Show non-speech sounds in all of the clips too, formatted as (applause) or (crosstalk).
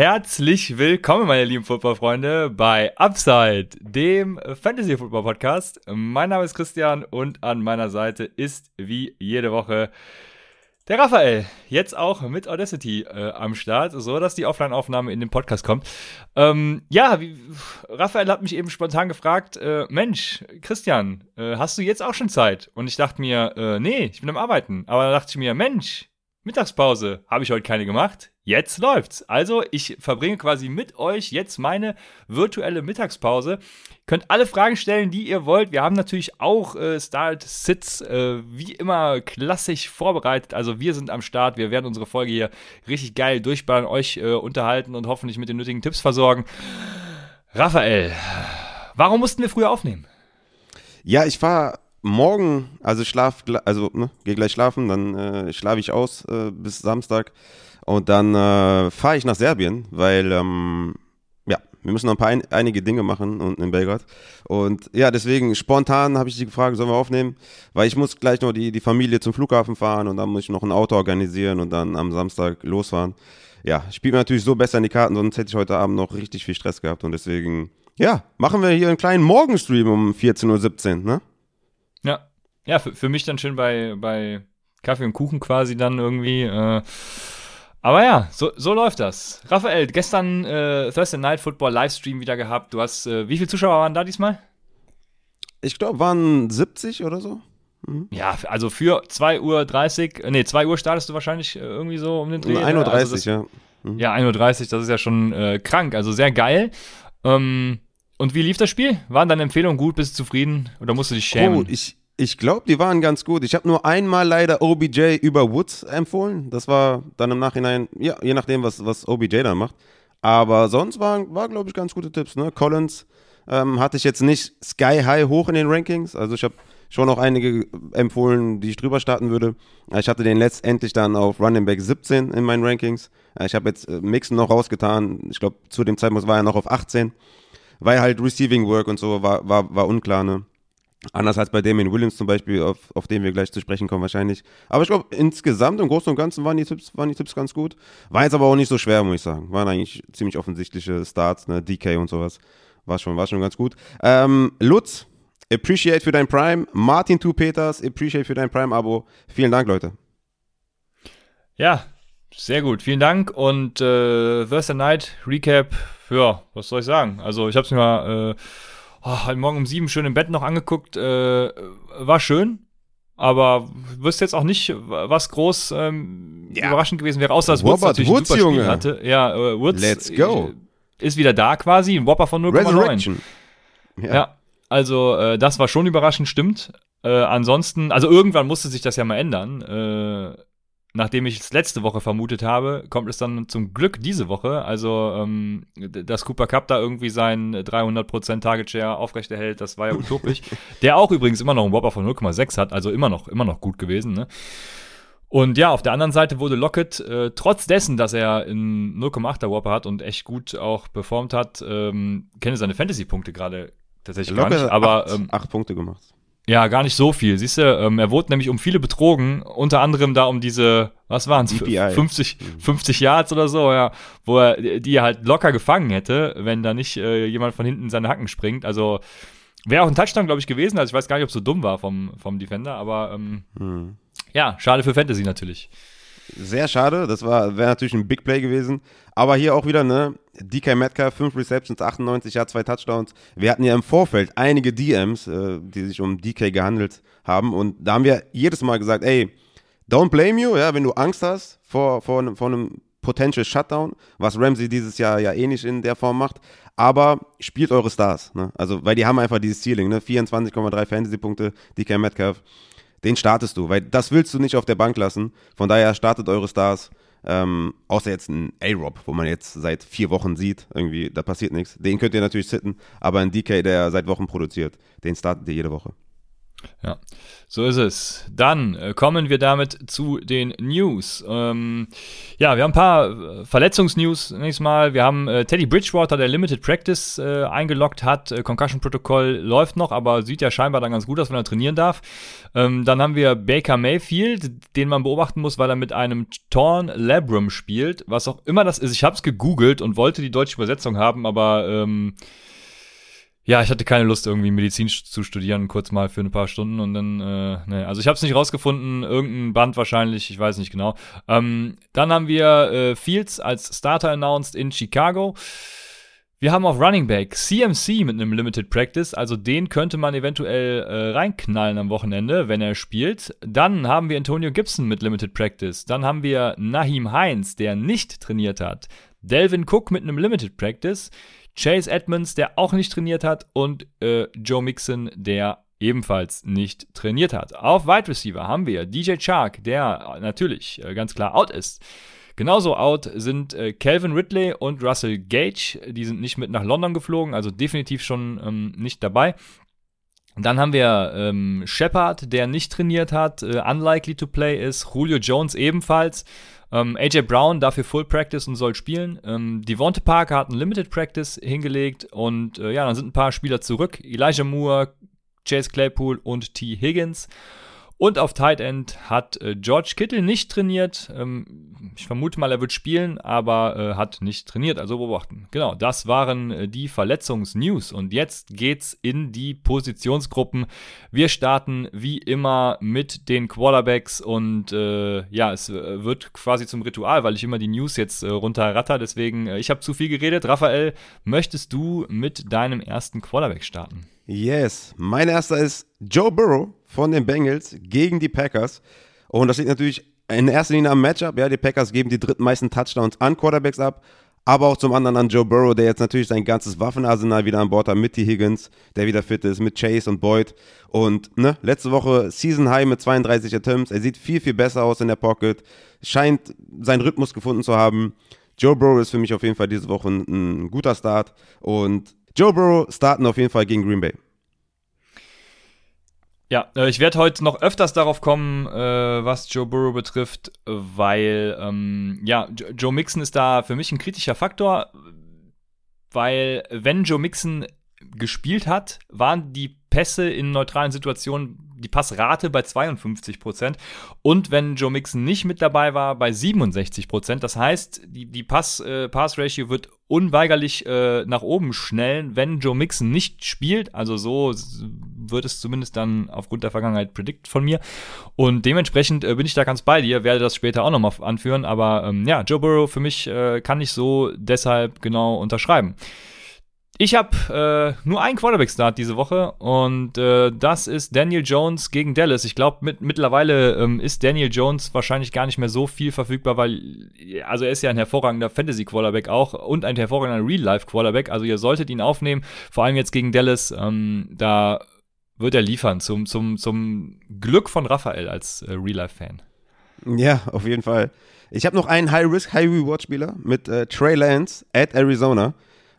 Herzlich willkommen, meine lieben Footballfreunde, bei Upside, dem Fantasy Football Podcast. Mein Name ist Christian und an meiner Seite ist wie jede Woche der Raphael. Jetzt auch mit Audacity äh, am Start, so dass die Offline-Aufnahme in den Podcast kommt. Ähm, ja, wie, Raphael hat mich eben spontan gefragt: äh, Mensch, Christian, äh, hast du jetzt auch schon Zeit? Und ich dachte mir, äh, nee, ich bin am Arbeiten. Aber dann dachte ich mir, Mensch, Mittagspause habe ich heute keine gemacht. Jetzt läuft's. Also, ich verbringe quasi mit euch jetzt meine virtuelle Mittagspause. Könnt alle Fragen stellen, die ihr wollt. Wir haben natürlich auch äh, Start-Sits äh, wie immer klassisch vorbereitet. Also, wir sind am Start. Wir werden unsere Folge hier richtig geil durchballern, euch äh, unterhalten und hoffentlich mit den nötigen Tipps versorgen. Raphael, warum mussten wir früher aufnehmen? Ja, ich war morgen, also schlaf, also ne, gehe gleich schlafen, dann äh, schlafe ich aus äh, bis Samstag und dann äh, fahre ich nach Serbien, weil ähm, ja, wir müssen noch ein paar ein, einige Dinge machen unten in Belgrad. Und ja, deswegen spontan habe ich die gefragt, sollen wir aufnehmen? Weil ich muss gleich noch die, die Familie zum Flughafen fahren und dann muss ich noch ein Auto organisieren und dann am Samstag losfahren. Ja, spielt mir natürlich so besser in die Karten, sonst hätte ich heute Abend noch richtig viel Stress gehabt und deswegen, ja, machen wir hier einen kleinen Morgenstream um 14.17 Uhr, ne? Ja, ja, für, für mich dann schön bei, bei Kaffee und Kuchen quasi dann irgendwie. Äh, aber ja, so, so läuft das. Raphael, gestern äh, Thursday Night Football Livestream wieder gehabt. Du hast, äh, wie viele Zuschauer waren da diesmal? Ich glaube, waren 70 oder so. Mhm. Ja, also für 2.30 Uhr, nee, 2 Uhr startest du wahrscheinlich äh, irgendwie so um den Dreh. 1.30 Uhr, also ja. Mhm. Ja, 1.30 Uhr, das ist ja schon äh, krank, also sehr geil. Ähm, und wie lief das Spiel? Waren deine Empfehlungen gut? Bist du zufrieden? Oder musst du dich schämen? Oh, ich, ich glaube, die waren ganz gut. Ich habe nur einmal leider OBJ über Woods empfohlen. Das war dann im Nachhinein, ja, je nachdem, was, was OBJ dann macht. Aber sonst waren, war, glaube ich, ganz gute Tipps. Ne? Collins ähm, hatte ich jetzt nicht sky high hoch in den Rankings. Also ich habe schon noch einige empfohlen, die ich drüber starten würde. Ich hatte den letztendlich dann auf Running Back 17 in meinen Rankings. Ich habe jetzt äh, Mixon noch rausgetan. Ich glaube, zu dem Zeitpunkt war er noch auf 18 weil halt Receiving Work und so war, war, war unklar, ne? Anders als bei Damien Williams zum Beispiel, auf, auf den wir gleich zu sprechen kommen wahrscheinlich. Aber ich glaube, insgesamt im Großen und Ganzen waren die, Tipps, waren die Tipps ganz gut. War jetzt aber auch nicht so schwer, muss ich sagen. Waren eigentlich ziemlich offensichtliche Starts, ne? DK und sowas. War schon, war schon ganz gut. Ähm, Lutz, appreciate für dein Prime. Martin Tu Peters, appreciate für dein Prime-Abo. Vielen Dank, Leute. Ja, sehr gut. Vielen Dank. Und äh, Thursday Night Recap ja, was soll ich sagen? Also ich habe es mir mal äh, oh, heute Morgen um sieben schön im Bett noch angeguckt. Äh, war schön, aber wüsste jetzt auch nicht, was groß ähm, ja. überraschend gewesen wäre, außer dass Woods natürlich Woods, ein super Junge. hatte. Ja, äh, Woods Let's go. ist wieder da quasi, ein Whopper von 0,9. Ja. ja. also äh, das war schon überraschend, stimmt. Äh, ansonsten, also irgendwann musste sich das ja mal ändern. Äh, nachdem ich es letzte Woche vermutet habe, kommt es dann zum Glück diese Woche. Also, ähm, dass Cooper Cup da irgendwie seinen 300% Target Share aufrechterhält, das war ja utopisch. (laughs) Der auch übrigens immer noch einen Whopper von 0,6 hat, also immer noch, immer noch gut gewesen, ne? Und ja, auf der anderen Seite wurde Lockett, äh, trotz dessen, dass er in 0,8er Whopper hat und echt gut auch performt hat, ähm, kenne seine Fantasy-Punkte gerade tatsächlich Lockett gar nicht. Aber acht, ähm, acht Punkte gemacht. Ja, gar nicht so viel. Siehst du, ähm, er wurde nämlich um viele betrogen, unter anderem da um diese, was waren es, 50, 50 Yards oder so, ja, wo er die halt locker gefangen hätte, wenn da nicht äh, jemand von hinten in seine Hacken springt. Also wäre auch ein Touchdown, glaube ich, gewesen. Also ich weiß gar nicht, ob es so dumm war vom, vom Defender, aber ähm, hm. ja, schade für Fantasy natürlich. Sehr schade, das wäre natürlich ein Big Play gewesen. Aber hier auch wieder, ne? DK Metcalf, 5 Receptions, 98 Yards, 2 Touchdowns. Wir hatten ja im Vorfeld einige DMs, äh, die sich um DK gehandelt haben. Und da haben wir jedes Mal gesagt, ey, don't blame you, ja, wenn du Angst hast vor, vor, vor einem Potential Shutdown, was Ramsey dieses Jahr ja eh nicht in der Form macht. Aber spielt eure Stars, ne? Also, weil die haben einfach dieses Ceiling, ne? 24,3 Fantasy-Punkte, DK Metcalf den startest du, weil das willst du nicht auf der Bank lassen. Von daher startet eure Stars. Ähm, außer jetzt ein A-Rob, wo man jetzt seit vier Wochen sieht, irgendwie, da passiert nichts. Den könnt ihr natürlich sitten, aber ein DK, der seit Wochen produziert, den startet ihr jede Woche. Ja, so ist es. Dann äh, kommen wir damit zu den News. Ähm, ja, wir haben ein paar äh, Verletzungsnews nächstes Mal. Wir haben äh, Teddy Bridgewater, der Limited Practice äh, eingeloggt hat. Äh, Concussion-Protokoll läuft noch, aber sieht ja scheinbar dann ganz gut aus, wenn er trainieren darf. Ähm, dann haben wir Baker Mayfield, den man beobachten muss, weil er mit einem Torn Labrum spielt. Was auch immer das ist. Ich habe es gegoogelt und wollte die deutsche Übersetzung haben, aber ähm, ja, ich hatte keine Lust, irgendwie Medizin zu studieren, kurz mal für ein paar Stunden und dann, äh, ne, also ich habe es nicht rausgefunden, irgendein Band wahrscheinlich, ich weiß nicht genau. Ähm, dann haben wir äh, Fields als Starter announced in Chicago. Wir haben auf Running Back CMC mit einem Limited Practice, also den könnte man eventuell äh, reinknallen am Wochenende, wenn er spielt. Dann haben wir Antonio Gibson mit Limited Practice. Dann haben wir Nahim Heinz, der nicht trainiert hat. Delvin Cook mit einem Limited Practice. Chase Edmonds, der auch nicht trainiert hat, und äh, Joe Mixon, der ebenfalls nicht trainiert hat. Auf Wide Receiver haben wir DJ Chark, der natürlich äh, ganz klar out ist. Genauso out sind äh, Calvin Ridley und Russell Gage. Die sind nicht mit nach London geflogen, also definitiv schon ähm, nicht dabei. Dann haben wir ähm, Shepard, der nicht trainiert hat, äh, unlikely to play ist. Julio Jones ebenfalls. Ähm, AJ Brown dafür Full Practice und soll spielen. Ähm, Devonta Parker hat ein Limited Practice hingelegt und äh, ja, dann sind ein paar Spieler zurück. Elijah Moore, Chase Claypool und T. Higgins. Und auf Tight End hat äh, George Kittle nicht trainiert. Ähm, ich vermute mal, er wird spielen, aber äh, hat nicht trainiert, also beobachten. Genau, das waren äh, die Verletzungsnews. Und jetzt geht's in die Positionsgruppen. Wir starten wie immer mit den Quarterbacks und äh, ja, es äh, wird quasi zum Ritual, weil ich immer die News jetzt äh, runterratter. Deswegen, ich habe zu viel geredet. Raphael, möchtest du mit deinem ersten Quarterback starten? Yes, mein erster ist Joe Burrow von den Bengals gegen die Packers. Und das liegt natürlich in erster Linie am Matchup. Ja, die Packers geben die drittmeisten Touchdowns an Quarterbacks ab, aber auch zum anderen an Joe Burrow, der jetzt natürlich sein ganzes Waffenarsenal wieder an Bord hat mit T. Higgins, der wieder fit ist, mit Chase und Boyd. Und ne, letzte Woche Season High mit 32 Attempts. Er sieht viel, viel besser aus in der Pocket, scheint seinen Rhythmus gefunden zu haben. Joe Burrow ist für mich auf jeden Fall diese Woche ein, ein guter Start. Und Joe Burrow starten auf jeden Fall gegen Green Bay. Ja, äh, ich werde heute noch öfters darauf kommen, äh, was Joe Burrow betrifft, weil ähm, ja, Joe Mixon ist da für mich ein kritischer Faktor, weil wenn Joe Mixon gespielt hat, waren die Pässe in neutralen Situationen die Passrate bei 52 Prozent und wenn Joe Mixon nicht mit dabei war, bei 67 Prozent. Das heißt, die, die Pass, äh, Pass Ratio wird unweigerlich äh, nach oben schnellen, wenn Joe Mixon nicht spielt. Also so wird es zumindest dann aufgrund der Vergangenheit predict von mir. Und dementsprechend äh, bin ich da ganz bei dir, werde das später auch nochmal anführen. Aber ähm, ja, Joe Burrow für mich äh, kann ich so deshalb genau unterschreiben. Ich habe äh, nur einen Quarterback-Start diese Woche und äh, das ist Daniel Jones gegen Dallas. Ich glaube, mit, mittlerweile ähm, ist Daniel Jones wahrscheinlich gar nicht mehr so viel verfügbar, weil, also er ist ja ein hervorragender Fantasy-Quarterback auch und ein hervorragender Real-Life-Quarterback. Also ihr solltet ihn aufnehmen, vor allem jetzt gegen Dallas. Ähm, da wird er liefern zum, zum, zum Glück von Raphael als äh, Real-Life-Fan. Ja, auf jeden Fall. Ich habe noch einen High-Risk, High-Reward-Spieler mit äh, Trey Lance at Arizona.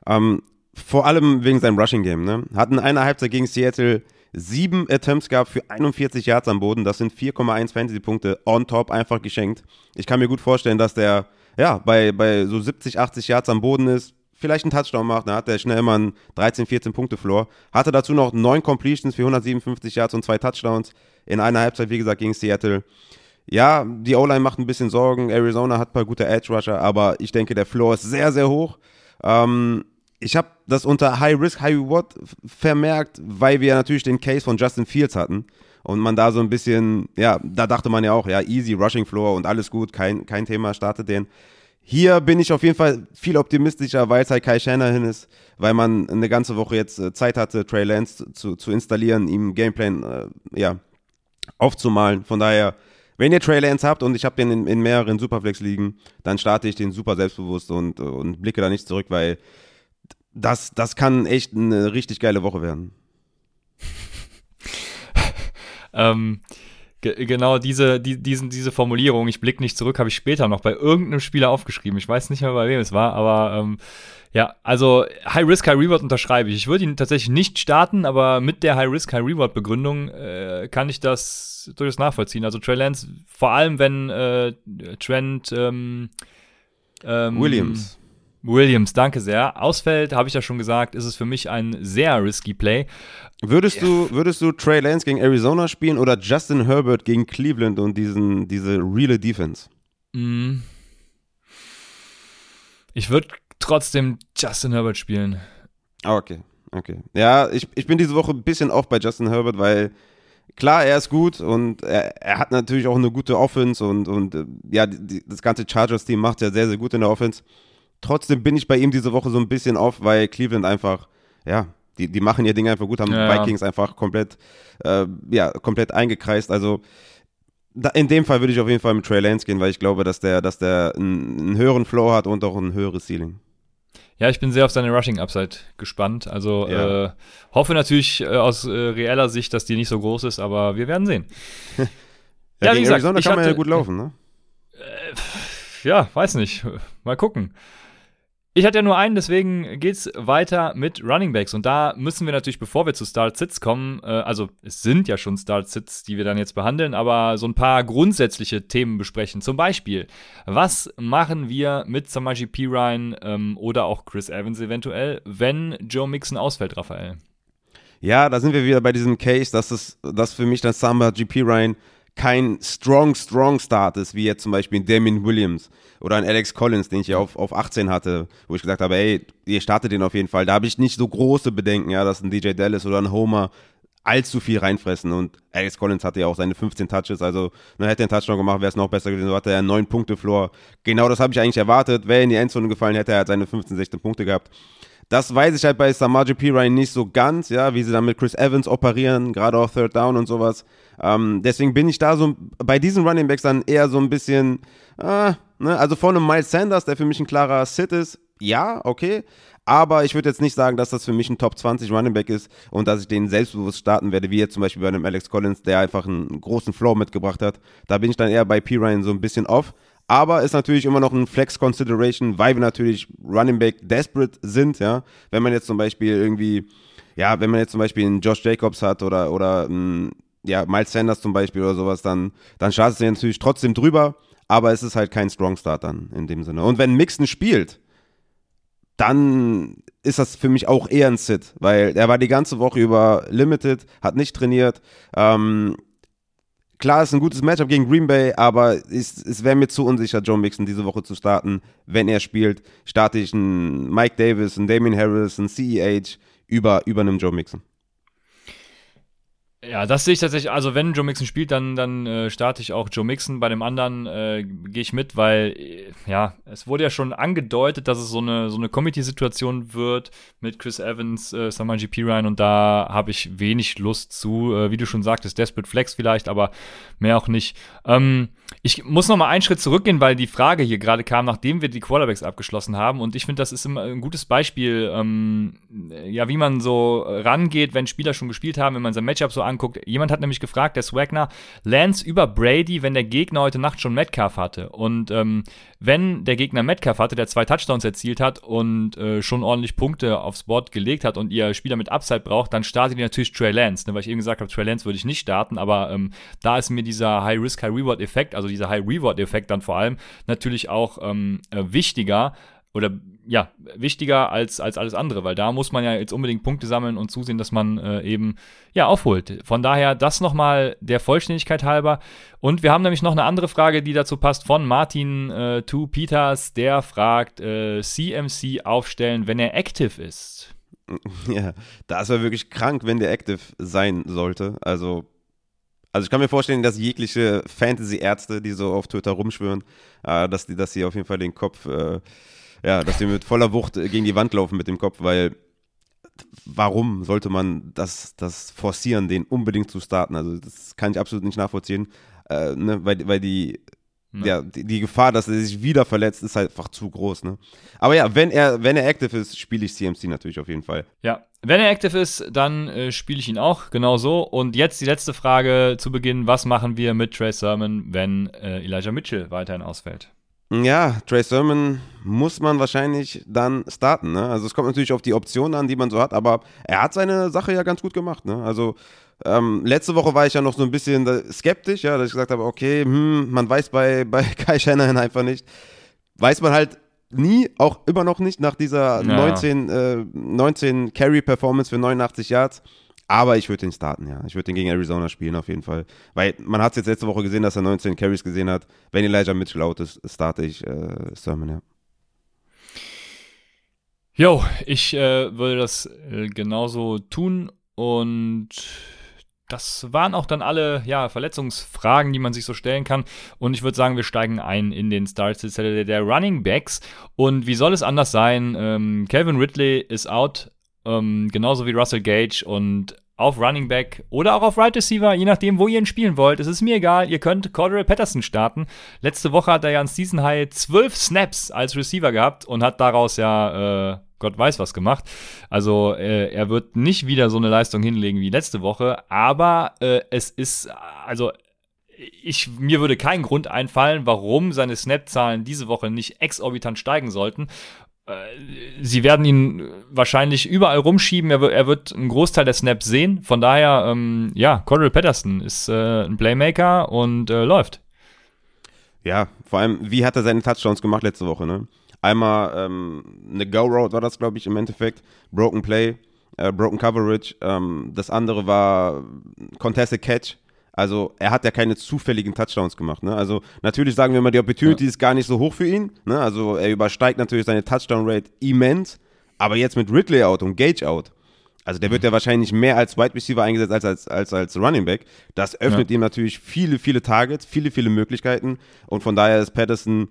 Ähm, vor allem wegen seinem Rushing-Game. Ne? Hatten einer Halbzeit gegen Seattle sieben Attempts gehabt für 41 Yards am Boden. Das sind 4,1 Fantasy-Punkte on top einfach geschenkt. Ich kann mir gut vorstellen, dass der ja bei, bei so 70, 80 Yards am Boden ist, vielleicht einen Touchdown macht, dann hat er schnell immer einen 13, 14 Punkte Floor. Hatte dazu noch neun Completions für 157 Yards und zwei Touchdowns in einer Halbzeit, wie gesagt, gegen Seattle. Ja, die O-Line macht ein bisschen Sorgen. Arizona hat ein paar gute Edge-Rusher, aber ich denke, der Floor ist sehr, sehr hoch. Ähm, ich habe das unter High Risk, High Reward vermerkt, weil wir natürlich den Case von Justin Fields hatten. Und man da so ein bisschen, ja, da dachte man ja auch, ja, easy Rushing Floor und alles gut, kein, kein Thema, startet den. Hier bin ich auf jeden Fall viel optimistischer, weil es halt Kai Shanahan ist, weil man eine ganze Woche jetzt äh, Zeit hatte, Trey Lance zu, zu installieren, ihm Gameplan, äh, ja, aufzumalen. Von daher, wenn ihr Trey Lance habt und ich habe den in, in mehreren Superflex-Ligen, dann starte ich den super selbstbewusst und, und blicke da nicht zurück, weil das, das kann echt eine richtig geile Woche werden. (laughs) ähm, genau diese, die, diesen, diese Formulierung, ich blicke nicht zurück, habe ich später noch bei irgendeinem Spieler aufgeschrieben. Ich weiß nicht mehr, bei wem es war, aber ähm, ja, also High Risk, High Reward unterschreibe ich. Ich würde ihn tatsächlich nicht starten, aber mit der High Risk, High Reward Begründung äh, kann ich das durchaus nachvollziehen. Also Trey Lance, vor allem wenn äh, Trent ähm, ähm, Williams. Williams, danke sehr. Ausfällt, habe ich ja schon gesagt, ist es für mich ein sehr risky Play. Würdest ja. du, würdest du Trey Lance gegen Arizona spielen oder Justin Herbert gegen Cleveland und diesen, diese reale Defense? Mm. Ich würde trotzdem Justin Herbert spielen. Ah, okay, okay. Ja, ich, ich bin diese Woche ein bisschen off bei Justin Herbert, weil klar, er ist gut und er, er hat natürlich auch eine gute Offense und, und äh, ja, die, das ganze Chargers-Team macht ja sehr, sehr gut in der Offense. Trotzdem bin ich bei ihm diese Woche so ein bisschen off, weil Cleveland einfach, ja, die, die machen ihr Ding einfach gut, haben ja, Vikings ja. einfach komplett, äh, ja, komplett eingekreist. Also da, in dem Fall würde ich auf jeden Fall mit Trey Lance gehen, weil ich glaube, dass der, dass der einen, einen höheren Flow hat und auch ein höheres Ceiling. Ja, ich bin sehr auf seine Rushing Upside gespannt. Also ja. äh, hoffe natürlich äh, aus äh, reeller Sicht, dass die nicht so groß ist, aber wir werden sehen. (laughs) ja, ja wie gesagt, Arizona kann hatte, man ja gut laufen, ne? Äh, ja, weiß nicht. Mal gucken. Ich hatte ja nur einen, deswegen geht's weiter mit Running Backs. Und da müssen wir natürlich, bevor wir zu Start-Sits kommen, äh, also es sind ja schon Start-Sits, die wir dann jetzt behandeln, aber so ein paar grundsätzliche Themen besprechen. Zum Beispiel, was machen wir mit Samaji P. Ryan ähm, oder auch Chris Evans eventuell, wenn Joe Mixon ausfällt, Raphael? Ja, da sind wir wieder bei diesem Case, dass es, für mich dann Samba GP Ryan kein strong, strong Start ist, wie jetzt zum Beispiel Damien Williams oder ein Alex Collins, den ich ja auf, auf 18 hatte, wo ich gesagt habe, ey, ihr startet den auf jeden Fall. Da habe ich nicht so große Bedenken, ja, dass ein DJ Dallas oder ein Homer allzu viel reinfressen und Alex Collins hatte ja auch seine 15 Touches, also ne, hätte er einen Touchdown gemacht, wäre es noch besser gewesen, so hatte er einen 9 Punkte Floor. Genau das habe ich eigentlich erwartet, wäre in die Endzone gefallen, hätte er halt seine 15, 16 Punkte gehabt. Das weiß ich halt bei Samaji P. Ryan nicht so ganz, ja, wie sie dann mit Chris Evans operieren, gerade auf Third Down und sowas. Ähm, deswegen bin ich da so bei diesen Running Backs dann eher so ein bisschen, äh, ne? also von einem Miles Sanders, der für mich ein klarer Sit ist, ja, okay. Aber ich würde jetzt nicht sagen, dass das für mich ein Top 20 Running Back ist und dass ich den selbstbewusst starten werde, wie jetzt zum Beispiel bei einem Alex Collins, der einfach einen großen Flow mitgebracht hat. Da bin ich dann eher bei P. Ryan so ein bisschen off aber ist natürlich immer noch ein Flex Consideration, weil wir natürlich Running Back desperate sind, ja. Wenn man jetzt zum Beispiel irgendwie, ja, wenn man jetzt zum Beispiel einen Josh Jacobs hat oder, oder einen, ja, Miles Sanders zum Beispiel oder sowas, dann, dann startet es natürlich trotzdem drüber, aber es ist halt kein Strong Start dann in dem Sinne. Und wenn Mixon spielt, dann ist das für mich auch eher ein Sit, weil er war die ganze Woche über limited, hat nicht trainiert, ähm, Klar, ist ein gutes Matchup gegen Green Bay, aber es, es wäre mir zu unsicher, Joe Mixon diese Woche zu starten. Wenn er spielt, starte ich einen Mike Davis, einen Damien Harris, einen CEH über, über einem Joe Mixon. Ja, das sehe ich tatsächlich. Also, wenn Joe Mixon spielt, dann, dann äh, starte ich auch Joe Mixon. Bei dem anderen äh, gehe ich mit, weil, äh, ja, es wurde ja schon angedeutet, dass es so eine, so eine Committee-Situation wird mit Chris Evans, äh, Samaji Ryan und da habe ich wenig Lust zu. Äh, wie du schon sagtest, Desperate Flex vielleicht, aber mehr auch nicht. Ähm, ich muss noch mal einen Schritt zurückgehen, weil die Frage hier gerade kam, nachdem wir die Quarterbacks abgeschlossen haben. Und ich finde, das ist immer ein gutes Beispiel, ähm, ja, wie man so rangeht, wenn Spieler schon gespielt haben, wenn man sein Matchup so anguckt. Jemand hat nämlich gefragt, der Swagner, Lance über Brady, wenn der Gegner heute Nacht schon Metcalf hatte. Und ähm, wenn der Gegner Metcalf hatte, der zwei Touchdowns erzielt hat und äh, schon ordentlich Punkte aufs Board gelegt hat und ihr Spieler mit Upside braucht, dann startet ihr natürlich Trey Lance. Ne? Weil ich eben gesagt habe, Trey Lance würde ich nicht starten, aber ähm, da ist mir dieser High-Risk, High-Reward-Effekt, also dieser High-Reward-Effekt dann vor allem natürlich auch ähm, äh, wichtiger oder ja, wichtiger als, als alles andere, weil da muss man ja jetzt unbedingt Punkte sammeln und zusehen, dass man äh, eben ja aufholt. Von daher das nochmal der Vollständigkeit halber. Und wir haben nämlich noch eine andere Frage, die dazu passt, von Martin äh, to Peters, der fragt, äh, CMC aufstellen, wenn er active ist. (laughs) Ja, da ist er wirklich krank, wenn der active sein sollte. Also also ich kann mir vorstellen, dass jegliche Fantasy-Ärzte, die so auf Twitter rumschwören, äh, dass die, dass sie auf jeden Fall den Kopf äh, ja, dass die mit voller Wucht gegen die Wand laufen mit dem Kopf, weil warum sollte man das, das forcieren, den unbedingt zu starten? Also das kann ich absolut nicht nachvollziehen, äh, ne? weil, weil die ja, die, die, Gefahr, dass er sich wieder verletzt, ist halt einfach zu groß. Ne? Aber ja, wenn er, wenn er active ist, spiele ich CMC natürlich auf jeden Fall. Ja, wenn er active ist, dann äh, spiele ich ihn auch, genau so. Und jetzt die letzte Frage zu Beginn: Was machen wir mit Trey Sermon, wenn äh, Elijah Mitchell weiterhin ausfällt? Ja, Trey Sermon muss man wahrscheinlich dann starten. Ne? Also es kommt natürlich auf die Optionen an, die man so hat, aber er hat seine Sache ja ganz gut gemacht. Ne? Also ähm, letzte Woche war ich ja noch so ein bisschen skeptisch, ja, dass ich gesagt habe, okay, hm, man weiß bei, (laughs) bei Kai Shanahan einfach nicht. Weiß man halt nie, auch immer noch nicht nach dieser ja. 19, äh, 19 Carry-Performance für 89 Yards. Aber ich würde den starten, ja. Ich würde den gegen Arizona spielen auf jeden Fall. Weil man hat es jetzt letzte Woche gesehen, dass er 19 Carries gesehen hat. Wenn Elijah Mitchell out ist, starte ich äh, Sermon, ja. Jo, ich äh, würde das äh, genauso tun und das waren auch dann alle ja, Verletzungsfragen, die man sich so stellen kann. Und ich würde sagen, wir steigen ein in den Starts der Running Backs. Und wie soll es anders sein? Ähm, Calvin Ridley ist out, ähm, genauso wie Russell Gage. Und auf Running Back oder auch auf Right Receiver, je nachdem, wo ihr ihn spielen wollt. Es ist mir egal, ihr könnt Cordero Patterson starten. Letzte Woche hat er ja ein Season High 12 Snaps als Receiver gehabt und hat daraus ja äh, Gott weiß was gemacht. Also äh, er wird nicht wieder so eine Leistung hinlegen wie letzte Woche, aber äh, es ist, also ich, mir würde kein Grund einfallen, warum seine Snap-Zahlen diese Woche nicht exorbitant steigen sollten. Äh, sie werden ihn wahrscheinlich überall rumschieben. Er, er, wird einen Großteil der Snaps sehen. Von daher, ähm, ja, Cordell Patterson ist äh, ein Playmaker und äh, läuft. Ja, vor allem, wie hat er seine Touchdowns gemacht letzte Woche, ne? Einmal ähm, eine Go-Road war das, glaube ich, im Endeffekt. Broken Play, äh, Broken Coverage. Ähm, das andere war Contested Catch. Also er hat ja keine zufälligen Touchdowns gemacht. Ne? Also natürlich sagen wir mal, die Opportunity ja. ist gar nicht so hoch für ihn. Ne? Also er übersteigt natürlich seine Touchdown-Rate immens. Aber jetzt mit Ridley out und Gage out. Also der wird ja wahrscheinlich mehr als Wide Receiver eingesetzt als als, als, als Running Back. Das öffnet ja. ihm natürlich viele, viele Targets, viele, viele Möglichkeiten. Und von daher ist Patterson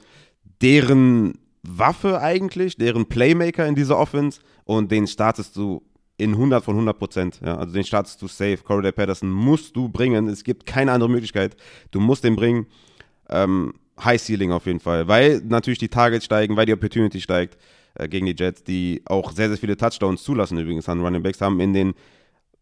deren Waffe eigentlich, deren Playmaker in dieser Offense. Und den startest du in 100 von 100 Prozent. Ja, also den startest du safe. Corey Patterson musst du bringen. Es gibt keine andere Möglichkeit. Du musst den bringen. Ähm, High Ceiling auf jeden Fall, weil natürlich die Targets steigen, weil die Opportunity steigt äh, gegen die Jets, die auch sehr, sehr viele Touchdowns zulassen übrigens an Running Backs, haben in den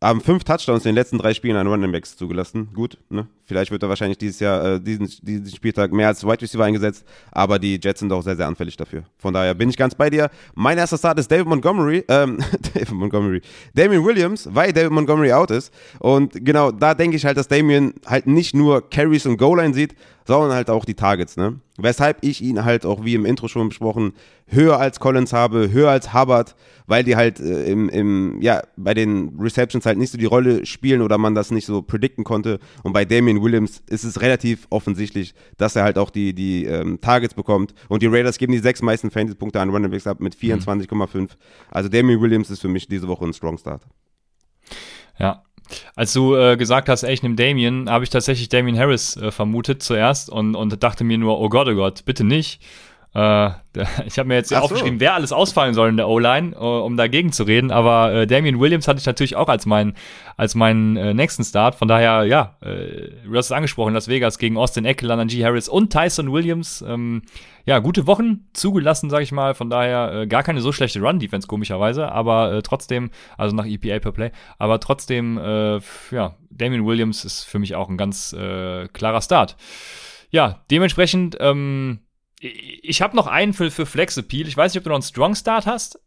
haben fünf Touchdowns in den letzten drei Spielen an Running Backs zugelassen. Gut, ne? Vielleicht wird er wahrscheinlich dieses Jahr, äh, diesen, diesen Spieltag mehr als Wide Receiver eingesetzt, aber die Jets sind auch sehr, sehr anfällig dafür. Von daher bin ich ganz bei dir. Mein erster Start ist David Montgomery, ähm, (laughs) David Montgomery, Damian Williams, weil David Montgomery out ist. Und genau, da denke ich halt, dass Damian halt nicht nur Carries und Goal-Line sieht, sondern halt auch die Targets, ne? Weshalb ich ihn halt auch, wie im Intro schon besprochen, höher als Collins habe, höher als Hubbard, weil die halt äh, im, im, ja, bei den Receptions halt nicht so die Rolle spielen oder man das nicht so predikten konnte. Und bei Damian Williams ist es relativ offensichtlich, dass er halt auch die, die ähm, Targets bekommt. Und die Raiders geben die sechs meisten Fantasy-Punkte an Running Backs ab mit 24,5. Mhm. Also Damian Williams ist für mich diese Woche ein Strong Start. Ja, als du äh, gesagt hast, ey, ich nehme Damien, habe ich tatsächlich Damien Harris äh, vermutet zuerst und, und dachte mir nur, oh Gott, oh Gott, bitte nicht. Äh, (laughs) ich habe mir jetzt Ach aufgeschrieben, so. wer alles ausfallen soll in der O-Line, äh, um dagegen zu reden. Aber äh, Damian Williams hatte ich natürlich auch als, mein, als meinen äh, nächsten Start. Von daher, ja, äh, du hast es angesprochen, Las Vegas gegen Austin Eckler, G. Harris und Tyson Williams. Ähm, ja, gute Wochen zugelassen, sage ich mal. Von daher äh, gar keine so schlechte Run-Defense, komischerweise. Aber äh, trotzdem, also nach EPA per Play, aber trotzdem, äh, ja, Damian Williams ist für mich auch ein ganz äh, klarer Start. Ja, dementsprechend, ähm, ich habe noch einen für, für Flex Appeal. Ich weiß nicht, ob du noch einen Strong Start hast.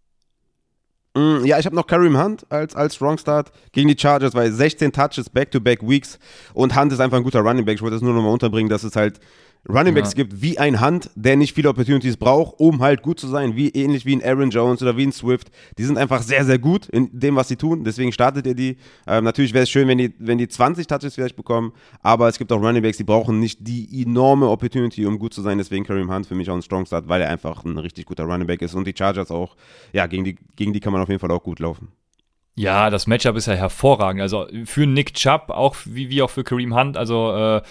Mm, ja, ich habe noch Kareem Hunt als, als Strong Start gegen die Chargers, weil 16 Touches Back-to-Back Weeks und Hunt ist einfach ein guter Running Back. Ich wollte das nur nochmal unterbringen, dass es halt Running Backs ja. gibt wie ein Hand, der nicht viele Opportunities braucht, um halt gut zu sein, wie ähnlich wie ein Aaron Jones oder wie ein Swift. Die sind einfach sehr, sehr gut in dem, was sie tun. Deswegen startet ihr die. Ähm, natürlich wäre es schön, wenn die, wenn die 20 Touches vielleicht bekommen, aber es gibt auch Running Backs, die brauchen nicht die enorme Opportunity, um gut zu sein. Deswegen Kareem Hunt für mich auch ein Strong Start, weil er einfach ein richtig guter Running Back ist und die Chargers auch. Ja, gegen die, gegen die kann man auf jeden Fall auch gut laufen. Ja, das Matchup ist ja hervorragend. Also für Nick Chubb, auch wie, wie auch für Kareem Hunt. Also äh,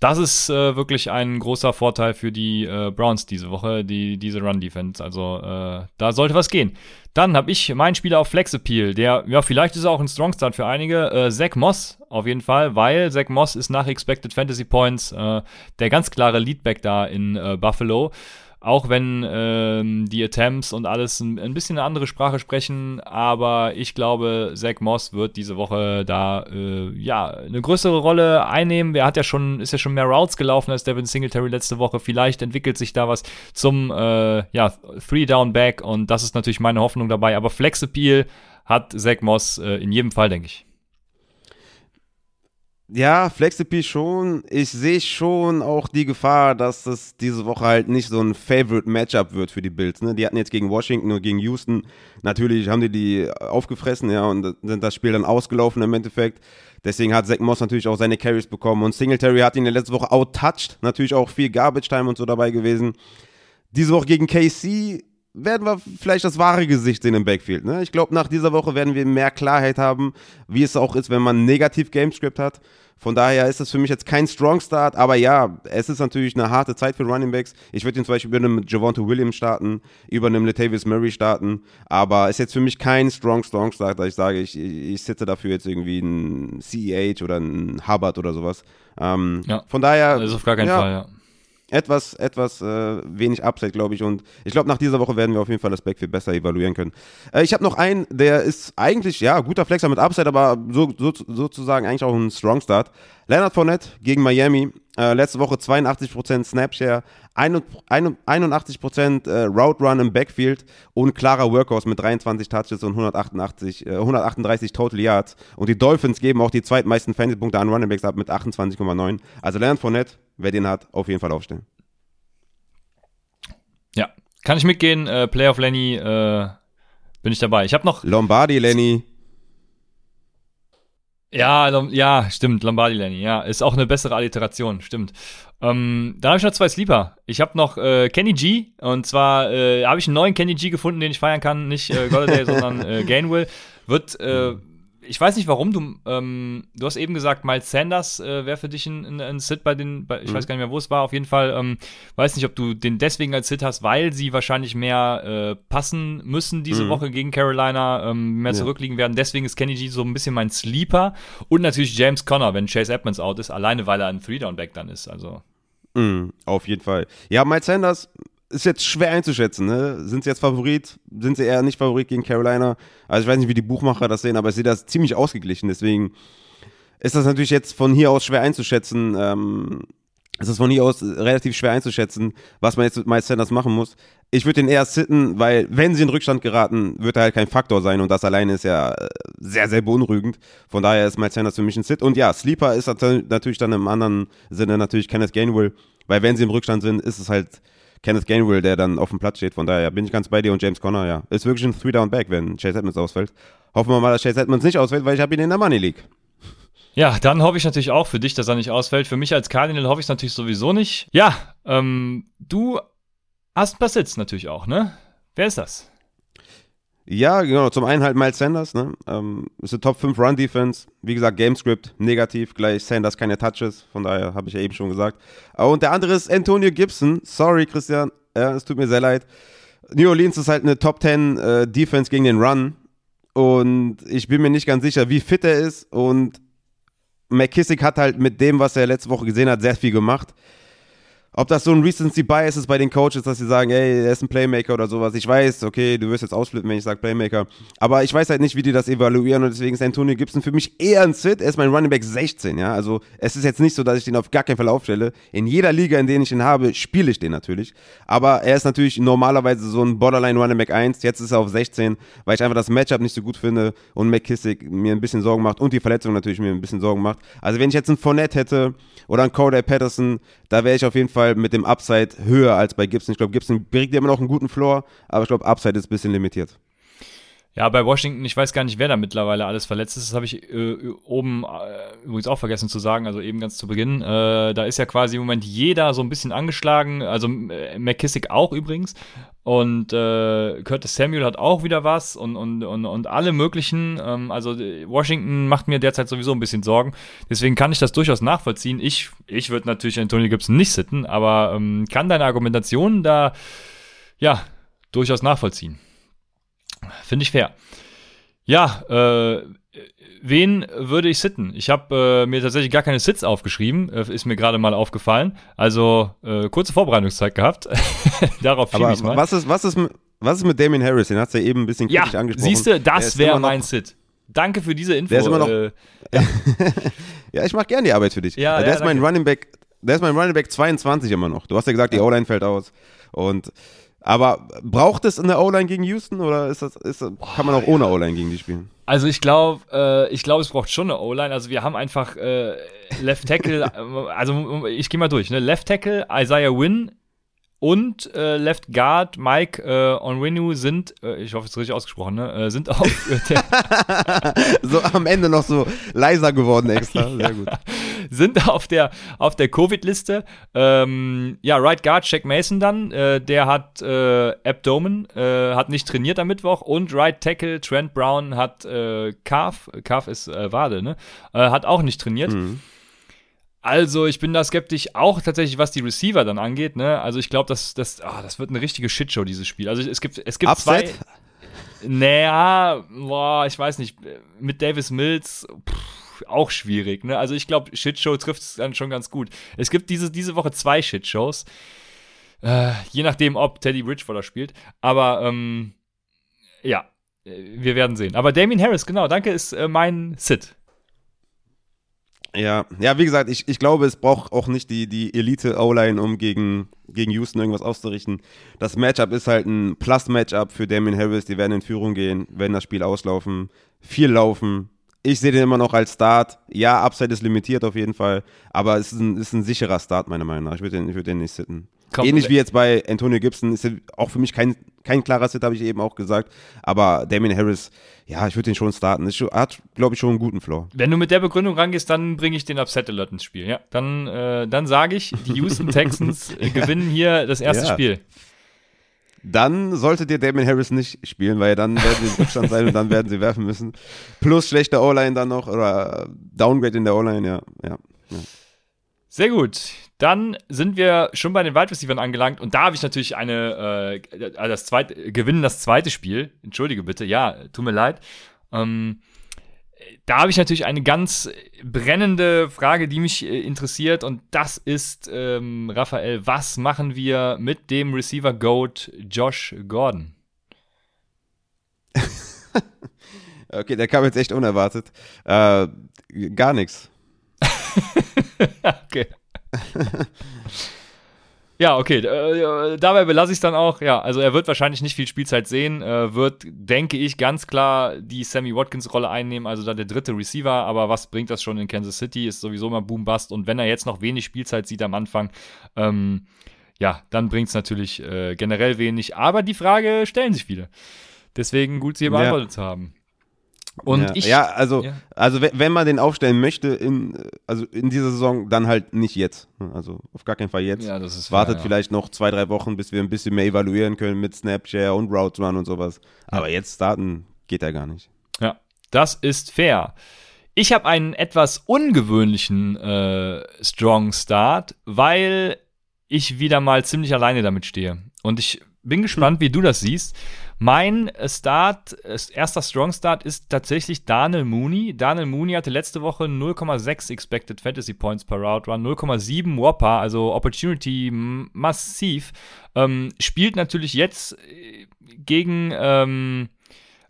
das ist äh, wirklich ein großer Vorteil für die äh, Browns diese Woche, die, diese Run-Defense. Also äh, da sollte was gehen. Dann habe ich meinen Spieler auf Flex Appeal, der, ja, vielleicht ist er auch ein Strong Start für einige. Äh, Zach Moss auf jeden Fall, weil Zach Moss ist nach Expected Fantasy Points äh, der ganz klare Leadback da in Buffalo. Auch wenn ähm, die Attempts und alles ein, ein, bisschen eine andere Sprache sprechen, aber ich glaube, Zach Moss wird diese Woche da äh, ja eine größere Rolle einnehmen. Er hat ja schon, ist ja schon mehr Routes gelaufen als Devin Singletary letzte Woche. Vielleicht entwickelt sich da was zum äh, ja, Three-Down-Back und das ist natürlich meine Hoffnung dabei. Aber Flex Appeal hat Zach Moss äh, in jedem Fall, denke ich. Ja, Flexipy schon. Ich sehe schon auch die Gefahr, dass das diese Woche halt nicht so ein Favorite Matchup wird für die Bills. Ne? Die hatten jetzt gegen Washington und gegen Houston. Natürlich haben die die aufgefressen, ja, und sind das Spiel dann ausgelaufen im Endeffekt. Deswegen hat Zach Moss natürlich auch seine Carries bekommen. Und Singletary hat ihn in der letzten Woche outtouched. Natürlich auch viel Garbage Time und so dabei gewesen. Diese Woche gegen KC werden wir vielleicht das wahre Gesicht sehen im Backfield. Ne? Ich glaube, nach dieser Woche werden wir mehr Klarheit haben, wie es auch ist, wenn man negativ Gamescript hat. Von daher ist das für mich jetzt kein Strong Start, aber ja, es ist natürlich eine harte Zeit für Running Backs. Ich würde ihn zum Beispiel über einem Javonte Williams starten, über einem Latavius Murray starten, aber ist jetzt für mich kein Strong, Strong Start, dass ich sage, ich, ich sitze dafür jetzt irgendwie ein CEH oder ein Hubbard oder sowas. Ähm, ja. Von daher. Also auf gar keinen ja, Fall, ja etwas, etwas äh, wenig Upside, glaube ich. Und ich glaube, nach dieser Woche werden wir auf jeden Fall das Backfield besser evaluieren können. Äh, ich habe noch einen, der ist eigentlich, ja, guter Flexer mit Upside, aber so, so, sozusagen eigentlich auch ein Strong Start. Leonard Fournette gegen Miami. Äh, letzte Woche 82% Snapshare, 81% äh, Route Run im Backfield und klarer Workhouse mit 23 Touches und 188, äh, 138 Total Yards. Und die Dolphins geben auch die zweitmeisten Fantasy-Punkte an Running Backs ab mit 28,9. Also Leonard Fournette, wer den hat, auf jeden Fall aufstellen. Ja, kann ich mitgehen. Äh, Playoff Lenny äh, bin ich dabei. Ich habe noch Lombardi Lenny. Ja, ja, stimmt, Lombardi Lenny, ja, ist auch eine bessere Alliteration, stimmt. Ähm, dann habe ich noch zwei Sleeper. Ich habe noch äh, Kenny G und zwar äh, habe ich einen neuen Kenny G gefunden, den ich feiern kann, nicht äh, Golladay, (laughs) sondern äh, Gainwell. Wird äh, ich weiß nicht warum, du, ähm, du hast eben gesagt, Miles Sanders äh, wäre für dich ein, ein, ein Sit bei den, bei, ich mhm. weiß gar nicht mehr, wo es war, auf jeden Fall, ähm, weiß nicht, ob du den deswegen als Sit hast, weil sie wahrscheinlich mehr äh, passen müssen diese mhm. Woche gegen Carolina, ähm, mehr ja. zurückliegen werden. Deswegen ist Kenny G so ein bisschen mein Sleeper und natürlich James Conner, wenn Chase Edmonds out ist, alleine weil er ein Three-Down-Back dann ist, also. Mhm, auf jeden Fall. Ja, Miles Sanders ist jetzt schwer einzuschätzen. Ne? Sind sie jetzt Favorit? Sind sie eher nicht Favorit gegen Carolina? Also ich weiß nicht, wie die Buchmacher das sehen, aber ich sehe das ziemlich ausgeglichen. Deswegen ist das natürlich jetzt von hier aus schwer einzuschätzen. Ähm, es ist von hier aus relativ schwer einzuschätzen, was man jetzt mit Miles Sanders machen muss. Ich würde den eher sitten, weil wenn sie in Rückstand geraten, wird er halt kein Faktor sein und das alleine ist ja äh, sehr, sehr beunruhigend. Von daher ist Miles Sanders für mich ein Sit. Und ja, Sleeper ist natürlich dann im anderen Sinne natürlich Kenneth Gainwell, weil wenn sie im Rückstand sind, ist es halt Kenneth Gainwell, der dann auf dem Platz steht. Von daher bin ich ganz bei dir und James Conner, ja. Ist wirklich ein Three-Down-Back, wenn Chase Edmonds ausfällt. Hoffen wir mal, dass Chase Edmonds nicht ausfällt, weil ich habe ihn in der Money League. Ja, dann hoffe ich natürlich auch für dich, dass er nicht ausfällt. Für mich als Cardinal hoffe ich es natürlich sowieso nicht. Ja, ähm, du hast ein paar Sits natürlich auch, ne? Wer ist das? Ja, genau. Zum einen halt Miles Sanders, ne? Ähm, ist eine Top 5 Run Defense. Wie gesagt, Gamescript negativ, gleich Sanders keine Touches. Von daher habe ich ja eben schon gesagt. Und der andere ist Antonio Gibson. Sorry, Christian. Ja, es tut mir sehr leid. New Orleans ist halt eine Top 10 äh, Defense gegen den Run. Und ich bin mir nicht ganz sicher, wie fit er ist. Und McKissick hat halt mit dem, was er letzte Woche gesehen hat, sehr viel gemacht. Ob das so ein Recency Bias ist bei den Coaches, dass sie sagen, ey, er ist ein Playmaker oder sowas. Ich weiß, okay, du wirst jetzt ausflippen, wenn ich sage Playmaker. Aber ich weiß halt nicht, wie die das evaluieren und deswegen ist Antonio Gibson für mich eher ein Sit. Er ist mein Running Back 16, ja. Also es ist jetzt nicht so, dass ich den auf gar keinen Fall aufstelle. In jeder Liga, in der ich ihn habe, spiele ich den natürlich. Aber er ist natürlich normalerweise so ein Borderline Running Back 1. Jetzt ist er auf 16, weil ich einfach das Matchup nicht so gut finde und McKissick mir ein bisschen Sorgen macht und die Verletzung natürlich mir ein bisschen Sorgen macht. Also wenn ich jetzt einen Fournette hätte oder einen Corday Patterson, da wäre ich auf jeden Fall Fall mit dem Upside höher als bei Gibson. Ich glaube, Gibson bringt immer noch einen guten Floor, aber ich glaube, Upside ist ein bisschen limitiert. Ja, bei Washington, ich weiß gar nicht, wer da mittlerweile alles verletzt ist. Das habe ich äh, oben äh, übrigens auch vergessen zu sagen, also eben ganz zu Beginn. Äh, da ist ja quasi im Moment jeder so ein bisschen angeschlagen, also äh, McKissick auch übrigens. Und äh, Curtis Samuel hat auch wieder was und, und, und, und alle möglichen. Ähm, also Washington macht mir derzeit sowieso ein bisschen Sorgen. Deswegen kann ich das durchaus nachvollziehen. Ich, ich würde natürlich Antonio Gibson nicht sitten, aber ähm, kann deine Argumentation da ja durchaus nachvollziehen. Finde ich fair. Ja, äh, wen würde ich sitten? Ich habe äh, mir tatsächlich gar keine Sits aufgeschrieben, äh, ist mir gerade mal aufgefallen. Also äh, kurze Vorbereitungszeit gehabt. (laughs) Darauf schiebe ich mal. Was ist, was, ist, was ist mit Damien Harris? Den hast du ja eben ein bisschen kritisch ja, angesprochen. Siehst du, das wäre mein Sit. Danke für diese Info. Der ist immer noch, äh, ja. (laughs) ja. ich mache gerne die Arbeit für dich. Ja, der ja, ist mein Running Back, der ist mein Running Back 22 immer noch. Du hast ja gesagt, die O-Line fällt aus. Und aber braucht es eine O-Line gegen Houston oder ist das, ist, kann man auch ohne O-Line gegen die spielen? Also ich glaube, äh, ich glaube, es braucht schon eine O-Line. Also wir haben einfach äh, Left Tackle, (laughs) also ich gehe mal durch. Ne? Left Tackle Isaiah Wynn und äh, Left Guard Mike äh, Onwenu sind, äh, ich hoffe, es ist richtig ausgesprochen, ne? Äh, sind auf (laughs) der so am Ende noch so leiser geworden extra. (laughs) Sehr ja, gut. Sind auf der auf der Covid-Liste. Ähm, ja, Right Guard Jack Mason dann, äh, der hat äh, Abdomen, hat nicht trainiert am Mittwoch und Right Tackle Trent Brown hat äh, Calf, Calf ist Wade, ne? Hat auch nicht trainiert. Mhm. Also, ich bin da skeptisch, auch tatsächlich, was die Receiver dann angeht. Ne? Also, ich glaube, das, das, oh, das wird eine richtige Shitshow, dieses Spiel. Also, es gibt, es gibt Upset? zwei. Naja, boah, ich weiß nicht. Mit Davis Mills, pff, auch schwierig. Ne? Also, ich glaube, Shitshow trifft es dann schon ganz gut. Es gibt diese, diese Woche zwei Shitshows. Äh, je nachdem, ob Teddy Bridgewater spielt. Aber, ähm, ja, wir werden sehen. Aber Damien Harris, genau, danke, ist äh, mein Sit. Ja, ja, wie gesagt, ich, ich glaube, es braucht auch nicht die, die Elite-O-Line, um gegen, gegen Houston irgendwas auszurichten. Das Matchup ist halt ein Plus-Matchup für Damien Harris. Die werden in Führung gehen, werden das Spiel auslaufen, viel laufen. Ich sehe den immer noch als Start. Ja, Upside ist limitiert auf jeden Fall, aber es ist ein, ist ein sicherer Start, meiner Meinung nach. Ich würde den, würd den nicht sitten. Ähnlich wie jetzt bei Antonio Gibson ist auch für mich kein, kein klarer Sit, habe ich eben auch gesagt. Aber Damien Harris, ja, ich würde den schon starten. Er hat, glaube ich, schon einen guten Floor. Wenn du mit der Begründung rangehst, dann bringe ich den Upset Alert ins Spiel. Ja, dann, äh, dann sage ich, die Houston (laughs) Texans äh, gewinnen hier das erste ja. Spiel. Dann solltet ihr Damien Harris nicht spielen, weil dann werden sie im Rückstand sein und dann werden sie werfen müssen. Plus schlechte O-Line dann noch oder Downgrade in der O-Line, ja. ja. ja. Sehr gut. Dann sind wir schon bei den Wide Receivers angelangt und da habe ich natürlich eine, äh, das zweite, gewinnen das zweite Spiel. Entschuldige bitte, ja, tut mir leid. Ähm, da habe ich natürlich eine ganz brennende Frage, die mich äh, interessiert und das ist, ähm, Raphael, was machen wir mit dem Receiver Goat Josh Gordon? (laughs) okay, der kam jetzt echt unerwartet. Äh, gar nichts. (laughs) okay. ja, okay. Äh, dabei belasse ich es dann auch. Ja, also er wird wahrscheinlich nicht viel Spielzeit sehen. Äh, wird, denke ich, ganz klar die Sammy Watkins-Rolle einnehmen, also da der dritte Receiver. Aber was bringt das schon in Kansas City? Ist sowieso mal Boom-Bust. Und wenn er jetzt noch wenig Spielzeit sieht am Anfang, ähm, ja, dann bringt es natürlich äh, generell wenig. Aber die Frage stellen sich viele. Deswegen gut, sie beantwortet ja. zu haben. Und ja, ich, ja also, ja. also wenn man den aufstellen möchte, in, also in dieser Saison, dann halt nicht jetzt. Also auf gar keinen Fall jetzt. Ja, das ist Wartet fair, vielleicht noch zwei, drei Wochen, bis wir ein bisschen mehr evaluieren können mit Snapchat und Routes Run und sowas. Aber jetzt starten geht ja gar nicht. Ja, das ist fair. Ich habe einen etwas ungewöhnlichen äh, Strong Start, weil ich wieder mal ziemlich alleine damit stehe. Und ich bin (laughs) gespannt, wie du das siehst. Mein Start, erster Strong Start ist tatsächlich Daniel Mooney. Daniel Mooney hatte letzte Woche 0,6 Expected Fantasy Points per Route Run, 0,7 Whopper, also Opportunity massiv. Ähm, spielt natürlich jetzt äh, gegen ähm,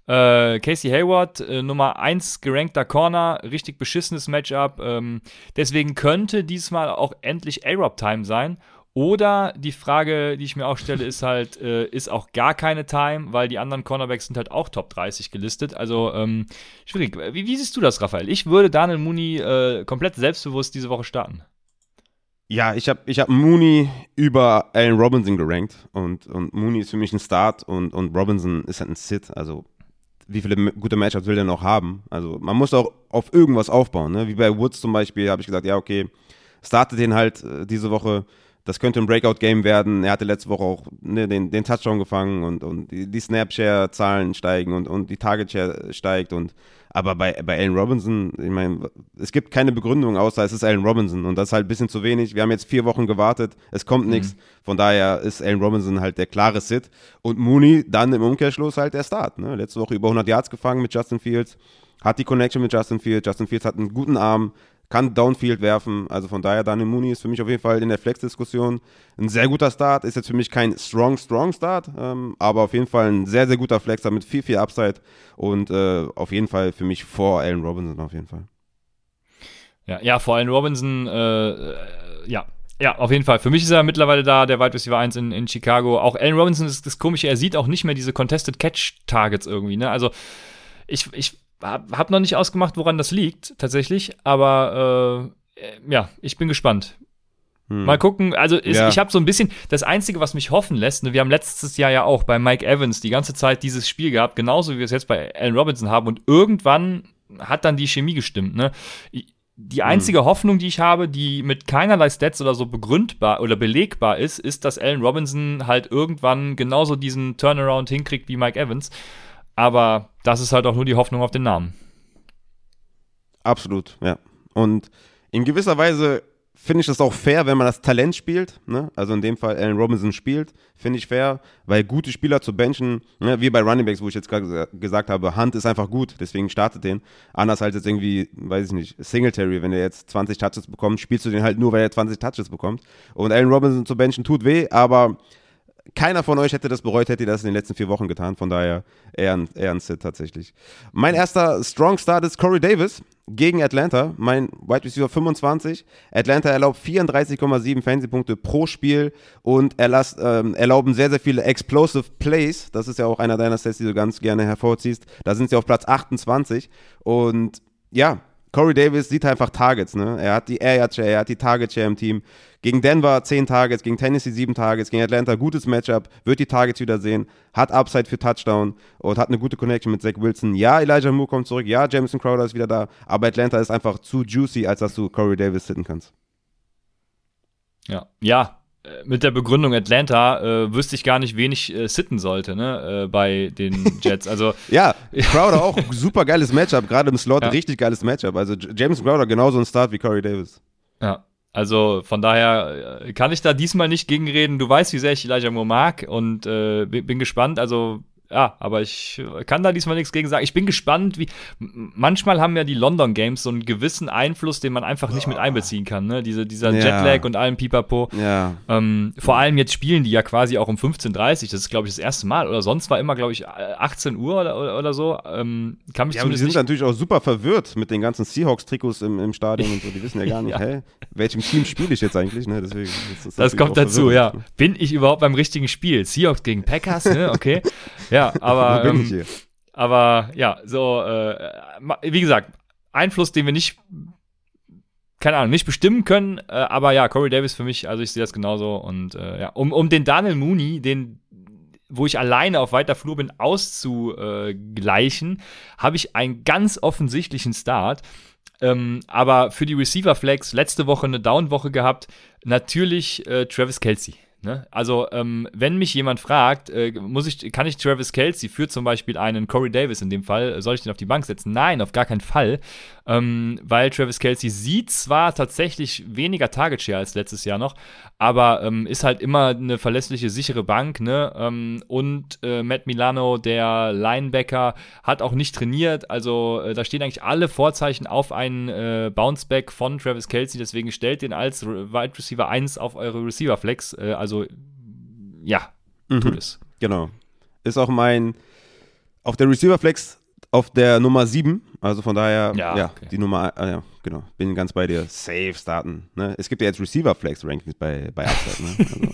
äh, Casey Hayward, äh, Nummer 1 gerankter Corner, richtig beschissenes Matchup. Ähm, deswegen könnte diesmal auch endlich A-Rob-Time sein. Oder die Frage, die ich mir auch stelle, ist halt, äh, ist auch gar keine Time, weil die anderen Cornerbacks sind halt auch Top 30 gelistet. Also ähm, schwierig. Wie, wie, siehst du das, Raphael? Ich würde Daniel Mooney äh, komplett selbstbewusst diese Woche starten. Ja, ich habe ich hab Mooney über Allen Robinson gerankt und, und Mooney ist für mich ein Start und, und Robinson ist halt ein Sit. Also wie viele gute Matchups will der noch haben? Also man muss auch auf irgendwas aufbauen. Ne? Wie bei Woods zum Beispiel habe ich gesagt, ja, okay, startet den halt äh, diese Woche. Das könnte ein Breakout-Game werden. Er hatte letzte Woche auch ne, den, den Touchdown gefangen und, und die, die Snap-Share-Zahlen steigen und, und die Target-Share steigt. Und, aber bei, bei Allen Robinson, ich meine, es gibt keine Begründung, außer es ist Allen Robinson. Und das ist halt ein bisschen zu wenig. Wir haben jetzt vier Wochen gewartet. Es kommt mhm. nichts. Von daher ist Allen Robinson halt der klare Sit. Und Mooney dann im Umkehrschluss halt der Start. Ne? Letzte Woche über 100 Yards gefangen mit Justin Fields. Hat die Connection mit Justin Fields. Justin Fields hat einen guten Arm kann Downfield werfen. Also von daher, Daniel Mooney ist für mich auf jeden Fall in der Flex-Diskussion ein sehr guter Start. Ist jetzt für mich kein strong, strong Start, ähm, aber auf jeden Fall ein sehr, sehr guter Flexer mit viel, viel Upside und äh, auf jeden Fall für mich vor Allen Robinson auf jeden Fall. Ja, ja vor Allen Robinson, äh, ja, ja, auf jeden Fall. Für mich ist er mittlerweile da, der Wide Receiver 1 in, in Chicago. Auch Allen Robinson ist das Komische, er sieht auch nicht mehr diese Contested Catch Targets irgendwie, ne? Also, ich, ich hab, hab noch nicht ausgemacht, woran das liegt, tatsächlich, aber äh, ja, ich bin gespannt. Hm. Mal gucken, also ist, ja. ich habe so ein bisschen, das Einzige, was mich hoffen lässt, ne, wir haben letztes Jahr ja auch bei Mike Evans die ganze Zeit dieses Spiel gehabt, genauso wie wir es jetzt bei Allen Robinson haben und irgendwann hat dann die Chemie gestimmt. Ne? Die hm. einzige hm. Hoffnung, die ich habe, die mit keinerlei Stats oder so begründbar oder belegbar ist, ist, dass Allen Robinson halt irgendwann genauso diesen Turnaround hinkriegt wie Mike Evans. Aber das ist halt auch nur die Hoffnung auf den Namen. Absolut, ja. Und in gewisser Weise finde ich das auch fair, wenn man das Talent spielt. Ne? Also in dem Fall Allen Robinson spielt, finde ich fair, weil gute Spieler zu benchen, ne? wie bei Running Backs, wo ich jetzt gerade gesagt habe, Hand ist einfach gut, deswegen startet den. Anders als jetzt irgendwie, weiß ich nicht, Singletary, wenn er jetzt 20 Touches bekommt, spielst du den halt nur, weil er 20 Touches bekommt. Und Allen Robinson zu benchen tut weh, aber keiner von euch hätte das bereut, hätte das in den letzten vier Wochen getan. Von daher eher ein, Sit tatsächlich. Mein erster Strong Start ist Corey Davis gegen Atlanta. Mein Wide Receiver 25. Atlanta erlaubt 34,7 Fantasy-Punkte pro Spiel und erlass, ähm, erlauben sehr, sehr viele Explosive Plays. Das ist ja auch einer deiner Sets, die du ganz gerne hervorziehst. Da sind sie auf Platz 28. Und ja, Corey Davis sieht einfach Targets, ne? Er hat die Air Share, er hat die Target Share im Team. Gegen Denver 10 Targets, gegen Tennessee 7 Targets, gegen Atlanta gutes Matchup, wird die Targets wieder sehen, hat Upside für Touchdown und hat eine gute Connection mit Zach Wilson. Ja, Elijah Moore kommt zurück, ja, Jameson Crowder ist wieder da, aber Atlanta ist einfach zu juicy, als dass du Corey Davis sitten kannst. Ja, ja, mit der Begründung Atlanta äh, wüsste ich gar nicht, wen ich äh, sitten sollte, ne, äh, bei den (laughs) Jets. Also ja, (laughs) Crowder auch super geiles Matchup, gerade im Slot ja. richtig geiles Matchup. Also James Crowder genauso ein Start wie Corey Davis. Ja. Also von daher äh, kann ich da diesmal nicht gegenreden. Du weißt, wie sehr ich Elijah Moore mag und äh, bin gespannt. Also ja, aber ich kann da diesmal nichts gegen sagen. Ich bin gespannt, wie. Manchmal haben ja die London Games so einen gewissen Einfluss, den man einfach nicht mit einbeziehen kann. Ne? Diese, dieser ja. Jetlag und allem Pipapo. Ja. Ähm, vor allem jetzt spielen die ja quasi auch um 15.30 Uhr. Das ist, glaube ich, das erste Mal. Oder sonst war immer, glaube ich, 18 Uhr oder, oder, oder so. Ähm, kann mich ja, die sind natürlich auch super verwirrt mit den ganzen Seahawks-Trikots im, im Stadion und so. Die wissen ja gar nicht, (laughs) ja. hä, welchem Team spiele ich jetzt eigentlich? Ne? Deswegen, das, das kommt dazu, ja. Bin ich überhaupt beim richtigen Spiel? Seahawks gegen Packers, ne? Okay. (laughs) Ja. Ja, (laughs) aber. ähm, aber ja, so, äh, wie gesagt, Einfluss, den wir nicht, keine Ahnung, nicht bestimmen können, äh, aber ja, Corey Davis für mich, also ich sehe das genauso und äh, ja, um, um den Daniel Mooney, den wo ich alleine auf weiter Flur bin, auszugleichen, habe ich einen ganz offensichtlichen Start. Ähm, aber für die Receiver Flex letzte Woche eine Down-Woche gehabt. Natürlich äh, Travis Kelsey. Ne? Also, ähm, wenn mich jemand fragt, äh, muss ich, kann ich Travis Kelsey für zum Beispiel einen Corey Davis in dem Fall, soll ich den auf die Bank setzen? Nein, auf gar keinen Fall. Ähm, weil Travis Kelsey sieht zwar tatsächlich weniger Target Share als letztes Jahr noch, aber ähm, ist halt immer eine verlässliche, sichere Bank, ne? Ähm, und äh, Matt Milano, der Linebacker, hat auch nicht trainiert. Also äh, da stehen eigentlich alle Vorzeichen auf einen äh, Bounceback von Travis Kelsey, deswegen stellt den als Wide Receiver 1 auf eure Receiver Flex. Äh, also ja, mhm. tut es. Genau. Ist auch mein auf der Receiver Flex auf der Nummer 7, also von daher, ja, ja okay. die Nummer, äh, ja, genau, bin ganz bei dir. Safe starten. Ne? Es gibt ja jetzt Receiver Flex Rankings bei, bei Upside, ne? Also. (laughs)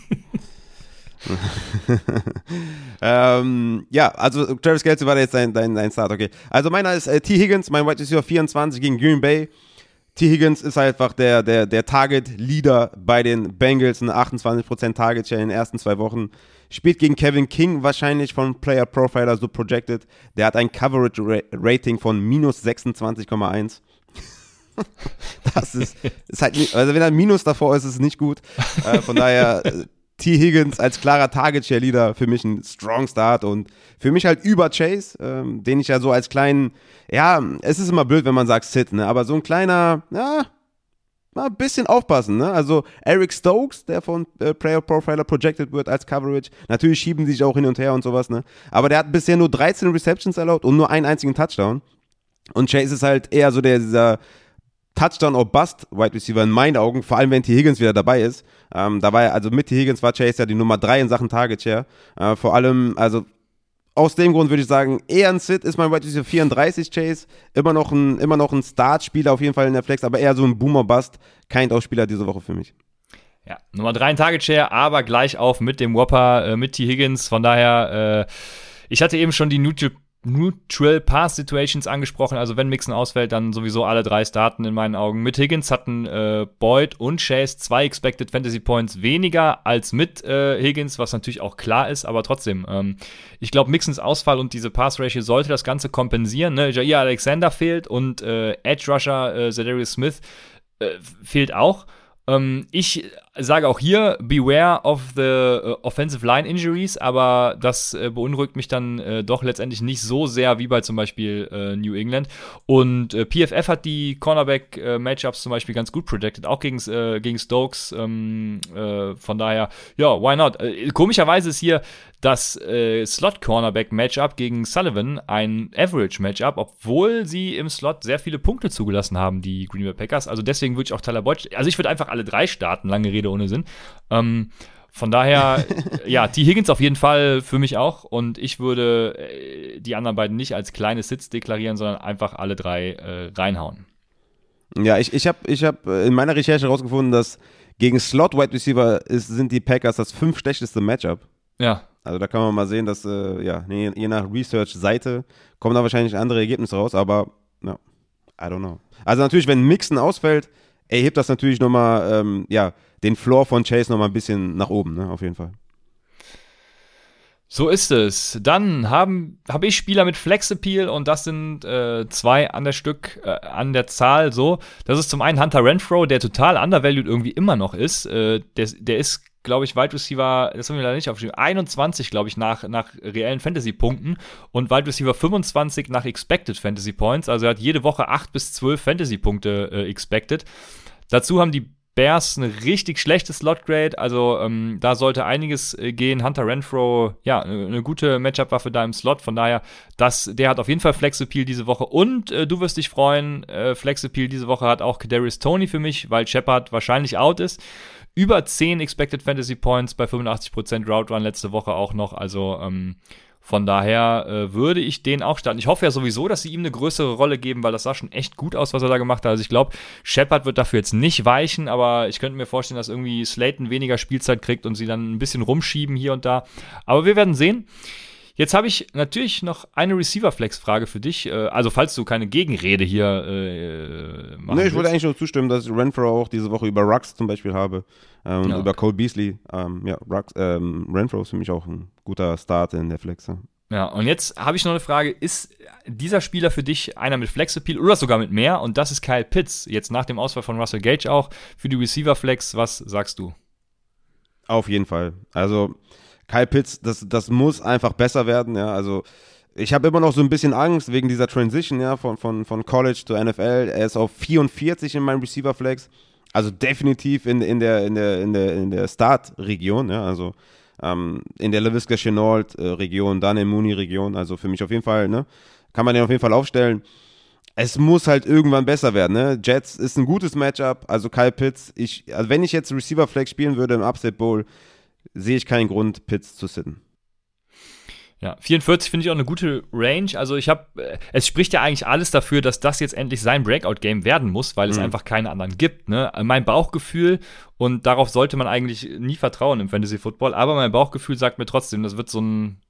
(laughs) ähm, ja, also Travis Kelsey war jetzt dein, dein, dein Start, okay. Also meiner ist äh, T. Higgins, mein White Receiver 24 gegen Green Bay. T. Higgins ist einfach der, der, der Target-Leader bei den Bengals, eine 28% Target-Share in den ersten zwei Wochen. Spielt gegen Kevin King, wahrscheinlich von Player Profiler so projected. Der hat ein Coverage Rating von minus 26,1. (laughs) das ist, ist halt also wenn ein Minus davor ist, ist es nicht gut. Äh, von daher, äh, T. Higgins als klarer Target-Cheerleader für mich ein Strong Start und für mich halt über Chase, ähm, den ich ja so als kleinen, ja, es ist immer blöd, wenn man sagt Sit, ne, aber so ein kleiner, ja, mal ein bisschen aufpassen, ne? Also Eric Stokes, der von äh, Player Profiler projected wird als Coverage, natürlich schieben die sich auch hin und her und sowas, ne? Aber der hat bisher nur 13 Receptions erlaubt und nur einen einzigen Touchdown. Und Chase ist halt eher so der, dieser Touchdown or Bust Wide Receiver in meinen Augen, vor allem wenn T. Higgins wieder dabei ist. Ähm, da war er, also mit T. Higgins war Chase ja die Nummer 3 in Sachen Target Share. Äh, vor allem, also aus dem Grund würde ich sagen, eher ein Sit ist mein Wide Receiver 34 Chase, immer noch ein, ein Startspieler auf jeden Fall in der Flex, aber eher so ein Boomer Bust, kein Spieler diese Woche für mich. Ja, Nummer 3 in Target Share, aber gleich auf mit dem Whopper, äh, mit T. Higgins, von daher, äh, ich hatte eben schon die Neutral Neutral Pass Situations angesprochen. Also wenn Mixon ausfällt, dann sowieso alle drei starten in meinen Augen. Mit Higgins hatten äh, Boyd und Chase zwei Expected Fantasy Points weniger als mit äh, Higgins, was natürlich auch klar ist, aber trotzdem. Ähm, ich glaube, Mixons Ausfall und diese Pass Ratio sollte das Ganze kompensieren. Ne? Jair Alexander fehlt und äh, Edge Rusher äh, Zedarius Smith äh, fehlt auch. Ähm, ich sage auch hier, beware of the uh, offensive line injuries, aber das äh, beunruhigt mich dann äh, doch letztendlich nicht so sehr wie bei zum Beispiel äh, New England. Und äh, PFF hat die Cornerback-Matchups zum Beispiel ganz gut projected, auch gegen, äh, gegen Stokes. Ähm, von daher, ja, why not? komischerweise ist hier das äh, Slot-Cornerback-Matchup gegen Sullivan ein Average-Matchup, obwohl sie im Slot sehr viele Punkte zugelassen haben, die Green Bay Packers. Also deswegen würde ich auch Tyler Boyd, also ich würde einfach alle drei starten, lange Rede ohne Sinn. Ähm, von daher, (laughs) ja, T. Higgins auf jeden Fall für mich auch. Und ich würde äh, die anderen beiden nicht als kleine Sits deklarieren, sondern einfach alle drei äh, reinhauen. Ja, ich, ich habe ich hab in meiner Recherche herausgefunden, dass gegen Slot-Wide Receiver ist, sind die Packers das fünf schlechteste Matchup. Ja. Also da kann man mal sehen, dass, äh, ja, nee, je nach Research-Seite kommen da wahrscheinlich andere Ergebnisse raus, aber, ja, I don't know. Also natürlich, wenn Mixen ausfällt, erhebt das natürlich nochmal, ähm, ja, den Floor von Chase nochmal ein bisschen nach oben, ne, auf jeden Fall. So ist es. Dann habe hab ich Spieler mit Flex Appeal und das sind äh, zwei an der Stück, äh, an der Zahl so. Das ist zum einen Hunter Renfro, der total undervalued irgendwie immer noch ist. Äh, der, der ist glaube ich, Wide Receiver, das haben wir leider nicht aufgeschrieben, 21, glaube ich, nach, nach reellen Fantasy-Punkten und Wide Receiver 25 nach Expected Fantasy Points. Also er hat jede Woche 8 bis 12 Fantasy-Punkte äh, expected. Dazu haben die Bears ein richtig schlechtes Slot-Grade, also ähm, da sollte einiges äh, gehen. Hunter Renfro, ja, eine gute Matchup-Waffe da im Slot, von daher, das, der hat auf jeden Fall Flex-Appeal diese Woche und äh, du wirst dich freuen, äh, Flex-Appeal diese Woche hat auch Kadarius Tony für mich, weil Shepard wahrscheinlich out ist über 10 Expected Fantasy Points bei 85% Route Run letzte Woche auch noch. Also ähm, von daher äh, würde ich den auch starten. Ich hoffe ja sowieso, dass sie ihm eine größere Rolle geben, weil das sah schon echt gut aus, was er da gemacht hat. Also ich glaube, Shepard wird dafür jetzt nicht weichen, aber ich könnte mir vorstellen, dass irgendwie Slayton weniger Spielzeit kriegt und sie dann ein bisschen rumschieben hier und da. Aber wir werden sehen. Jetzt habe ich natürlich noch eine Receiver-Flex-Frage für dich. Äh, also, falls du keine Gegenrede hier äh, machen Nee, ich wollte eigentlich nur zustimmen, dass ich Renfro auch diese Woche über Rux zum Beispiel habe. Ähm, ja. Über Cole Beasley. Ähm, ja, Rux, ähm, Renfro ist für mich auch ein guter Start in der Flex. Ja. Ja, und jetzt habe ich noch eine Frage. Ist dieser Spieler für dich einer mit Flex-Appeal oder sogar mit mehr? Und das ist Kyle Pitts, jetzt nach dem Ausfall von Russell Gage auch für die Receiver-Flex. Was sagst du? Auf jeden Fall. Also, Kyle Pitts, das, das muss einfach besser werden, ja. Also ich habe immer noch so ein bisschen Angst wegen dieser Transition, ja, von, von, von College zu NFL. Er ist auf 44 in meinem Receiver Flex. Also definitiv in, in der, in der, in der, in der Start-Region, ja, also ähm, in der LaVisca Chenault-Region, dann in Mooney-Region. Also für mich auf jeden Fall, ne, kann man den auf jeden Fall aufstellen. Es muss halt irgendwann besser werden, ne? Jets ist ein gutes Matchup, also Kyle Pitts, ich, also wenn ich jetzt Receiver Flex spielen würde im Upset Bowl, sehe ich keinen Grund, Pitts zu sitten. Ja, 44 finde ich auch eine gute Range. Also ich habe, äh, es spricht ja eigentlich alles dafür, dass das jetzt endlich sein Breakout-Game werden muss, weil es mhm. einfach keine anderen gibt. Ne? Mein Bauchgefühl, und darauf sollte man eigentlich nie vertrauen im Fantasy Football, aber mein Bauchgefühl sagt mir trotzdem, das wird so ein,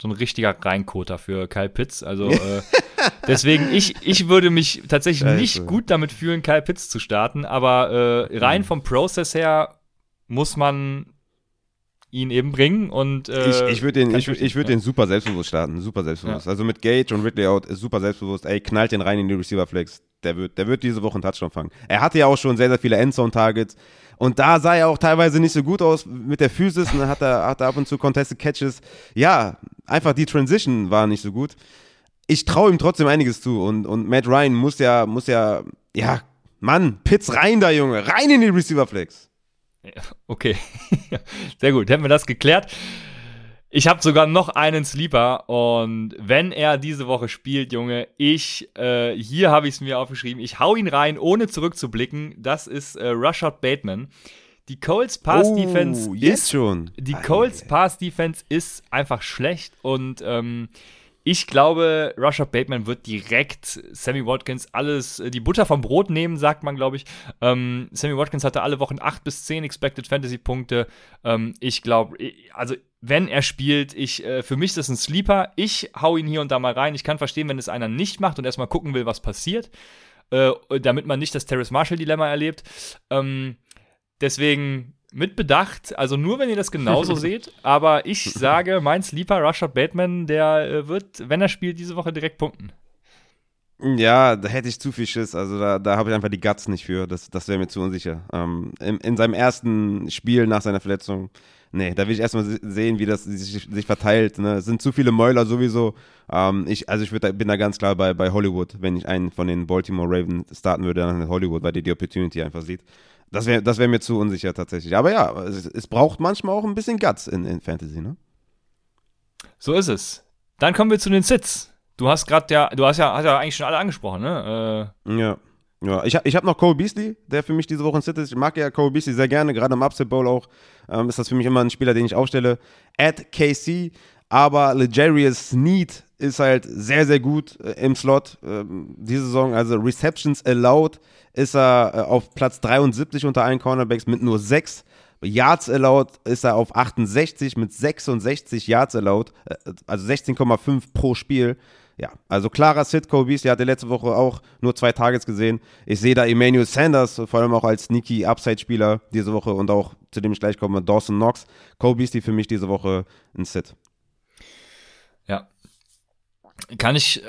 so ein richtiger Reinkoter für Kyle Pitts. Also (laughs) äh, deswegen, ich, ich würde mich tatsächlich Scheiße. nicht gut damit fühlen, Kyle Pitts zu starten, aber äh, rein mhm. vom Prozess her muss man ihn eben bringen. Und, äh, ich ich würde den, ich, ich würd ja. den super selbstbewusst starten. Super selbstbewusst. Ja. Also mit Gage und Ridley out ist super selbstbewusst. Ey, knallt den rein in die Receiver-Flex. Der wird, der wird diese Woche einen Touchdown fangen. Er hatte ja auch schon sehr, sehr viele Endzone-Targets. Und da sah er auch teilweise nicht so gut aus mit der Physis und dann hat er, hat er ab und zu Contested Catches. Ja, einfach die Transition war nicht so gut. Ich traue ihm trotzdem einiges zu und, und Matt Ryan muss ja, muss ja, ja, Mann, Pitts rein da, Junge, rein in die Receiver Flex. (laughs) Okay, sehr gut, hätten wir das geklärt. Ich habe sogar noch einen Sleeper und wenn er diese Woche spielt, Junge, ich, äh, hier habe ich es mir aufgeschrieben, ich hau ihn rein, ohne zurückzublicken. Das ist äh, Rushard Bateman. Die Colts Pass Defense oh, ist schon. Die Colts Pass Defense ist einfach schlecht und ähm, ich glaube, Rashad Bateman wird direkt Sammy Watkins alles, äh, die Butter vom Brot nehmen, sagt man, glaube ich. Ähm, Sammy Watkins hatte alle Wochen 8 bis 10 Expected Fantasy Punkte. Ähm, ich glaube, also wenn er spielt, ich, äh, für mich ist das ein Sleeper. Ich hau ihn hier und da mal rein. Ich kann verstehen, wenn es einer nicht macht und erstmal gucken will, was passiert, äh, damit man nicht das Terrace Marshall Dilemma erlebt. Ähm, deswegen mit Bedacht, also nur wenn ihr das genauso (laughs) seht, aber ich sage, mein Sleeper, Rashad Bateman, der äh, wird, wenn er spielt, diese Woche direkt punkten. Ja, da hätte ich zu viel Schiss. Also da, da habe ich einfach die Guts nicht für. Das, das wäre mir zu unsicher. Ähm, in, in, seinem ersten Spiel nach seiner Verletzung, nee, da will ich erstmal sehen, wie das sich, sich verteilt. Ne? Es sind zu viele Mäuler sowieso. Ähm, ich, also ich würd, bin da ganz klar bei, bei Hollywood. Wenn ich einen von den Baltimore Ravens starten würde, dann Hollywood, weil die die Opportunity einfach sieht. Das wäre das wär mir zu unsicher tatsächlich. Aber ja, es, es, braucht manchmal auch ein bisschen Guts in, in Fantasy, ne? So ist es. Dann kommen wir zu den Sits. Du hast gerade ja, du hast ja, hast ja eigentlich schon alle angesprochen, ne? Äh, ja. Ja, ich, ich habe noch Cole Beasley, der für mich diese Woche ein Sit ist. Ich mag ja Cole Beasley sehr gerne, gerade im Upset Bowl auch. Ähm, ist das für mich immer ein Spieler, den ich aufstelle. At KC, aber Legarius Sneed ist halt sehr, sehr gut äh, im Slot ähm, diese Saison. Also Receptions allowed ist er äh, auf Platz 73 unter allen Cornerbacks mit nur 6. Yards allowed ist er auf 68 mit 66 Yards allowed, äh, also 16,5 pro Spiel. Ja, also klarer Sit, Cole Beasley hatte letzte Woche auch nur zwei Targets gesehen. Ich sehe da Emmanuel Sanders, vor allem auch als sneaky Upside-Spieler diese Woche und auch, zu dem ich gleich komme, Dawson Knox. Cole Beasley für mich diese Woche ein Sit. Kann ich äh,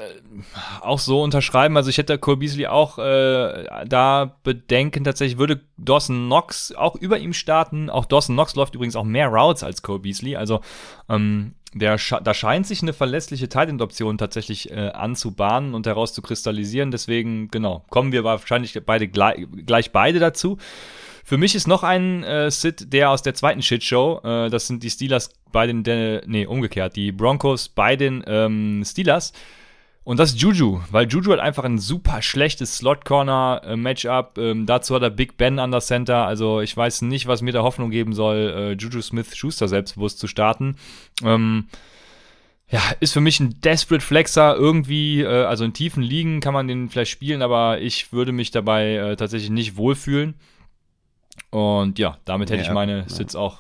auch so unterschreiben. Also ich hätte Cole Beasley auch äh, da bedenken, tatsächlich würde Dawson Knox auch über ihm starten. Auch Dawson Knox läuft übrigens auch mehr Routes als Cole Beasley. Also ähm, der da scheint sich eine verlässliche Tight-End-Option tatsächlich äh, anzubahnen und herauszukristallisieren. Deswegen, genau, kommen wir wahrscheinlich beide gleich, gleich beide dazu. Für mich ist noch ein äh, Sit, der aus der zweiten Shitshow, äh, das sind die Steelers bei den, de, nee, umgekehrt, die Broncos bei den ähm, Steelers. Und das ist Juju, weil Juju hat einfach ein super schlechtes Slot-Corner-Matchup. Ähm, dazu hat er Big Ben an der Center. Also ich weiß nicht, was mir da Hoffnung geben soll, äh, Juju Smith-Schuster selbstbewusst zu starten. Ähm, ja, ist für mich ein Desperate Flexer irgendwie, äh, also in tiefen Ligen kann man den vielleicht spielen, aber ich würde mich dabei äh, tatsächlich nicht wohlfühlen. Und ja, damit hätte ja, ich meine ja. Sits auch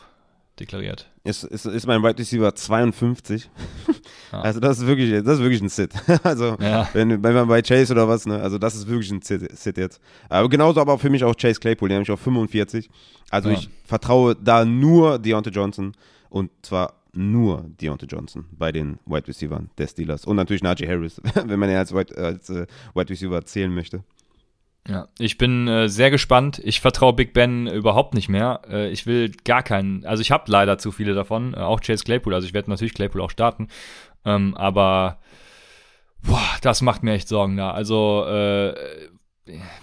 deklariert. Ist, ist, ist mein Wide Receiver 52. Ja. (laughs) Also das ist wirklich, das ist wirklich ein Sit. (laughs) Also wenn, wenn man bei Chase oder was, ne, also das ist wirklich ein Sit, Sit jetzt. Aber genauso aber für mich auch Chase Claypool, der mich auf 45. Also ich vertraue da nur Deontay Johnson und zwar nur Deontay Johnson bei den Wide Receivers des Steelers und natürlich Najee Harris, (laughs) wenn man ihn als Wide, als, äh, Wide Receiver zählen möchte. Ja, ich bin äh, sehr gespannt. Ich vertraue Big Ben überhaupt nicht mehr. Äh, ich will gar keinen, also ich habe leider zu viele davon, äh, auch Chase Claypool, also ich werde natürlich Claypool auch starten, ähm, aber boah, das macht mir echt Sorgen da. Also äh,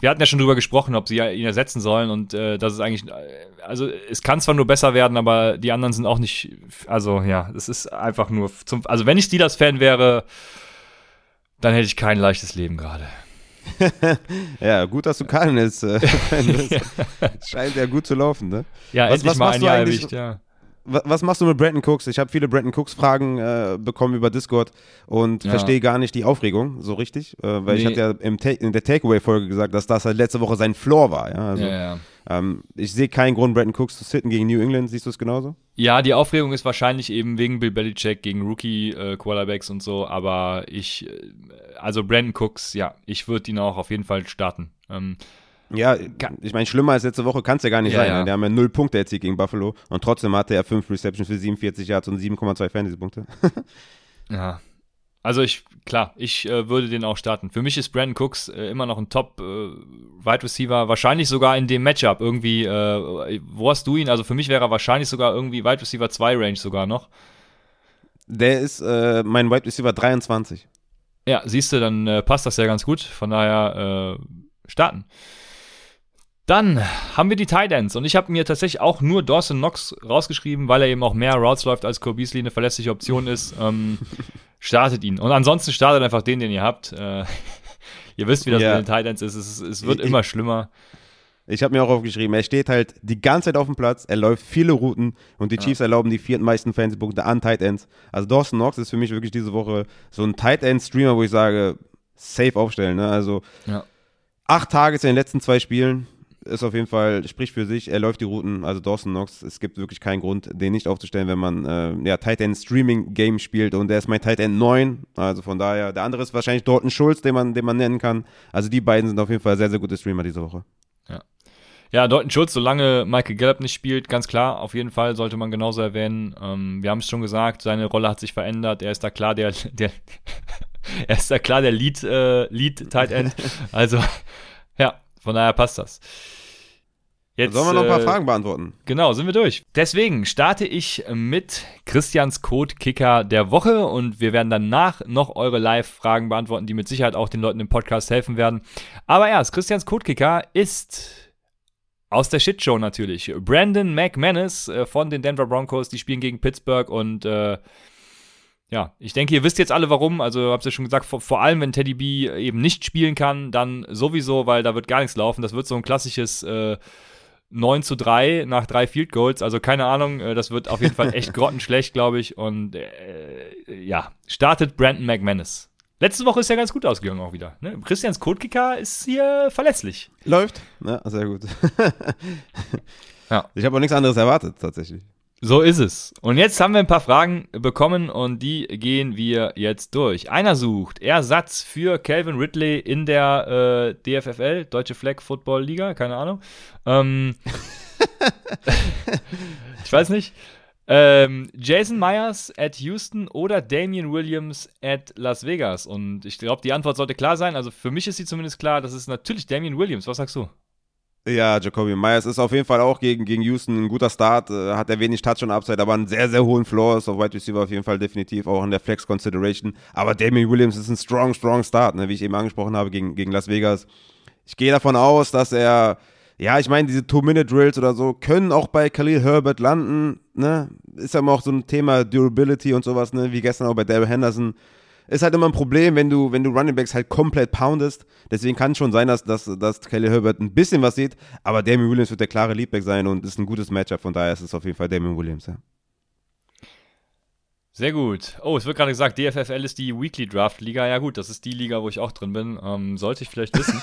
wir hatten ja schon drüber gesprochen, ob sie ihn ersetzen sollen und äh, das ist eigentlich, äh, also es kann zwar nur besser werden, aber die anderen sind auch nicht, also ja, es ist einfach nur zum, also wenn ich Steelers-Fan wäre, dann hätte ich kein leichtes Leben gerade. (laughs) ja, gut, dass du keinen ist. Äh, (laughs) scheint ja gut zu laufen, ne? Ja, was, was mal ein Jahr erwischt, ja. Was machst du mit Brandon Cooks? Ich habe viele Brandon Cooks-Fragen äh, bekommen über Discord und ja. verstehe gar nicht die Aufregung so richtig, äh, weil nee. ich hatte ja im in der Takeaway-Folge gesagt, dass das halt letzte Woche sein Floor war. Ja, also, ja, ja. Ähm, ich sehe keinen Grund, Brandon Cooks zu sitten gegen New England. Siehst du es genauso? Ja, die Aufregung ist wahrscheinlich eben wegen Bill Belichick gegen Rookie-Quarterbacks äh, und so, aber ich, äh, also Brandon Cooks, ja, ich würde ihn auch auf jeden Fall starten. Ähm, Ja, ich meine, schlimmer als letzte Woche kann es ja gar nicht Ja, sein. ja. Ne? Der haben ja null Punkte erzielt gegen Buffalo und trotzdem hatte er fünf Receptions für 47 Yards und 7,2 Fantasy-Punkte. Ja. Also ich, klar, ich äh, würde den auch starten. Für mich ist Brandon Cooks äh, immer noch ein Top äh, Wide Receiver, wahrscheinlich sogar in dem Matchup irgendwie. Äh, wo hast du ihn? Also für mich wäre er wahrscheinlich sogar irgendwie Wide Receiver 2 Range sogar noch. Der ist äh, mein Wide Receiver 23. Ja, siehst du, dann äh, passt das ja ganz gut. Von daher starten. Dann haben wir die Tight Ends und ich habe mir tatsächlich auch nur Dawson Knox rausgeschrieben, weil er eben auch mehr Routes läuft als Cole Beasley eine verlässliche Option ist. Ähm, (laughs) startet ihn. Und ansonsten startet einfach den, den ihr habt. Äh, (laughs) ihr wisst, wie das Ja. mit den Tight Ends ist. Es, es wird Ich- immer schlimmer. Ich habe mir auch aufgeschrieben, er steht halt die ganze Zeit auf dem Platz, er läuft viele Routen und die Chiefs erlauben die viertmeisten Fantasy-Punkte an Tight Ends. Also Dawson Knox ist für mich wirklich diese Woche so ein Tight End-Streamer, wo ich sage, safe aufstellen. Ne? Also Ja. acht Tages in den letzten zwei Spielen ist auf jeden Fall, spricht für sich, er läuft die Routen, also Dawson Knox, es gibt wirklich keinen Grund, den nicht aufzustellen, wenn man äh, ja, Tight End Streaming Game spielt und der ist mein Tight End 9, also von daher, der andere ist wahrscheinlich Dalton Schulz, den man, den man nennen kann. Also die beiden sind auf jeden Fall sehr, sehr gute Streamer diese Woche. Ja, Dalton Schulz, solange Michael Gallup nicht spielt, ganz klar, auf jeden Fall sollte man genauso erwähnen. Ähm, wir haben es schon gesagt, seine Rolle hat sich verändert. Er ist da klar der, (laughs) der er ist da klar der Lead, äh, Lead Tight End. (laughs) Also, ja, von daher passt das. Jetzt, Sollen wir noch ein paar äh, Fragen beantworten? Genau, sind wir durch. Deswegen starte ich mit Christians Code-Kicker der Woche und wir werden danach noch eure Live-Fragen beantworten, die mit Sicherheit auch den Leuten im Podcast helfen werden. Aber erst, Christians Code-Kicker ist aus der Shitshow natürlich. Brandon McManus äh, von den Denver Broncos, die spielen gegen Pittsburgh und äh, ja, ich denke, ihr wisst jetzt alle warum. Also, habt ihr ja schon gesagt, vor, vor allem, wenn Teddy B eben nicht spielen kann, dann sowieso, weil da wird gar nichts laufen. Das wird so ein klassisches äh, 9 zu 3 nach drei Field Goals. Also, keine Ahnung, äh, das wird auf jeden Fall echt (laughs) grottenschlecht, glaube ich. Und äh, ja, startet Brandon McManus. Letzte Woche ist ja ganz gut ausgegangen auch wieder. Ne? Christians Codekicker ist hier verlässlich. Läuft? Ja, sehr gut. (laughs) Ja. Ich habe auch nichts anderes erwartet, tatsächlich. So ist es. Und jetzt haben wir ein paar Fragen bekommen und die gehen wir jetzt durch. Einer sucht Ersatz für Calvin Ridley in der äh, DFFL, Deutsche Flag Football Liga, keine Ahnung. Ähm, (laughs) ich weiß nicht. Ähm, Jason Myers at Houston oder Damian Williams at Las Vegas. Und ich glaube, die Antwort sollte klar sein. Also für mich ist sie zumindest klar. Das ist natürlich Damian Williams. Was sagst du? Ja, Jacoby Myers ist auf jeden Fall auch gegen, gegen Houston ein guter Start, äh, hat er wenig Touch und Upside, aber einen sehr, sehr hohen Floor, ist auf Wide Receiver auf jeden Fall definitiv auch in der Flex Consideration. Aber Damian Williams ist ein strong, strong Start, ne, wie ich eben angesprochen habe, gegen, gegen Las Vegas. Ich gehe davon aus, dass er, ja, ich meine, diese Two-Minute-Drills oder so können auch bei Khalil Herbert landen, ne? Ist ja immer auch so ein Thema Durability und sowas, ne? Wie gestern auch bei Daryl Henderson. Ist halt immer ein Problem, wenn du, wenn du Running Backs halt komplett poundest. Deswegen kann es schon sein, dass, dass, dass Kelly Herbert ein bisschen was sieht, aber Damian Williams wird der klare Leadback sein und ist ein gutes Matchup, von daher ist es auf jeden Fall Damian Williams, ja. Sehr gut. Oh, es wird gerade gesagt, DFFL ist die Weekly Draft Liga. Ja gut, das ist die Liga, wo ich auch drin bin. Ähm, sollte ich vielleicht wissen.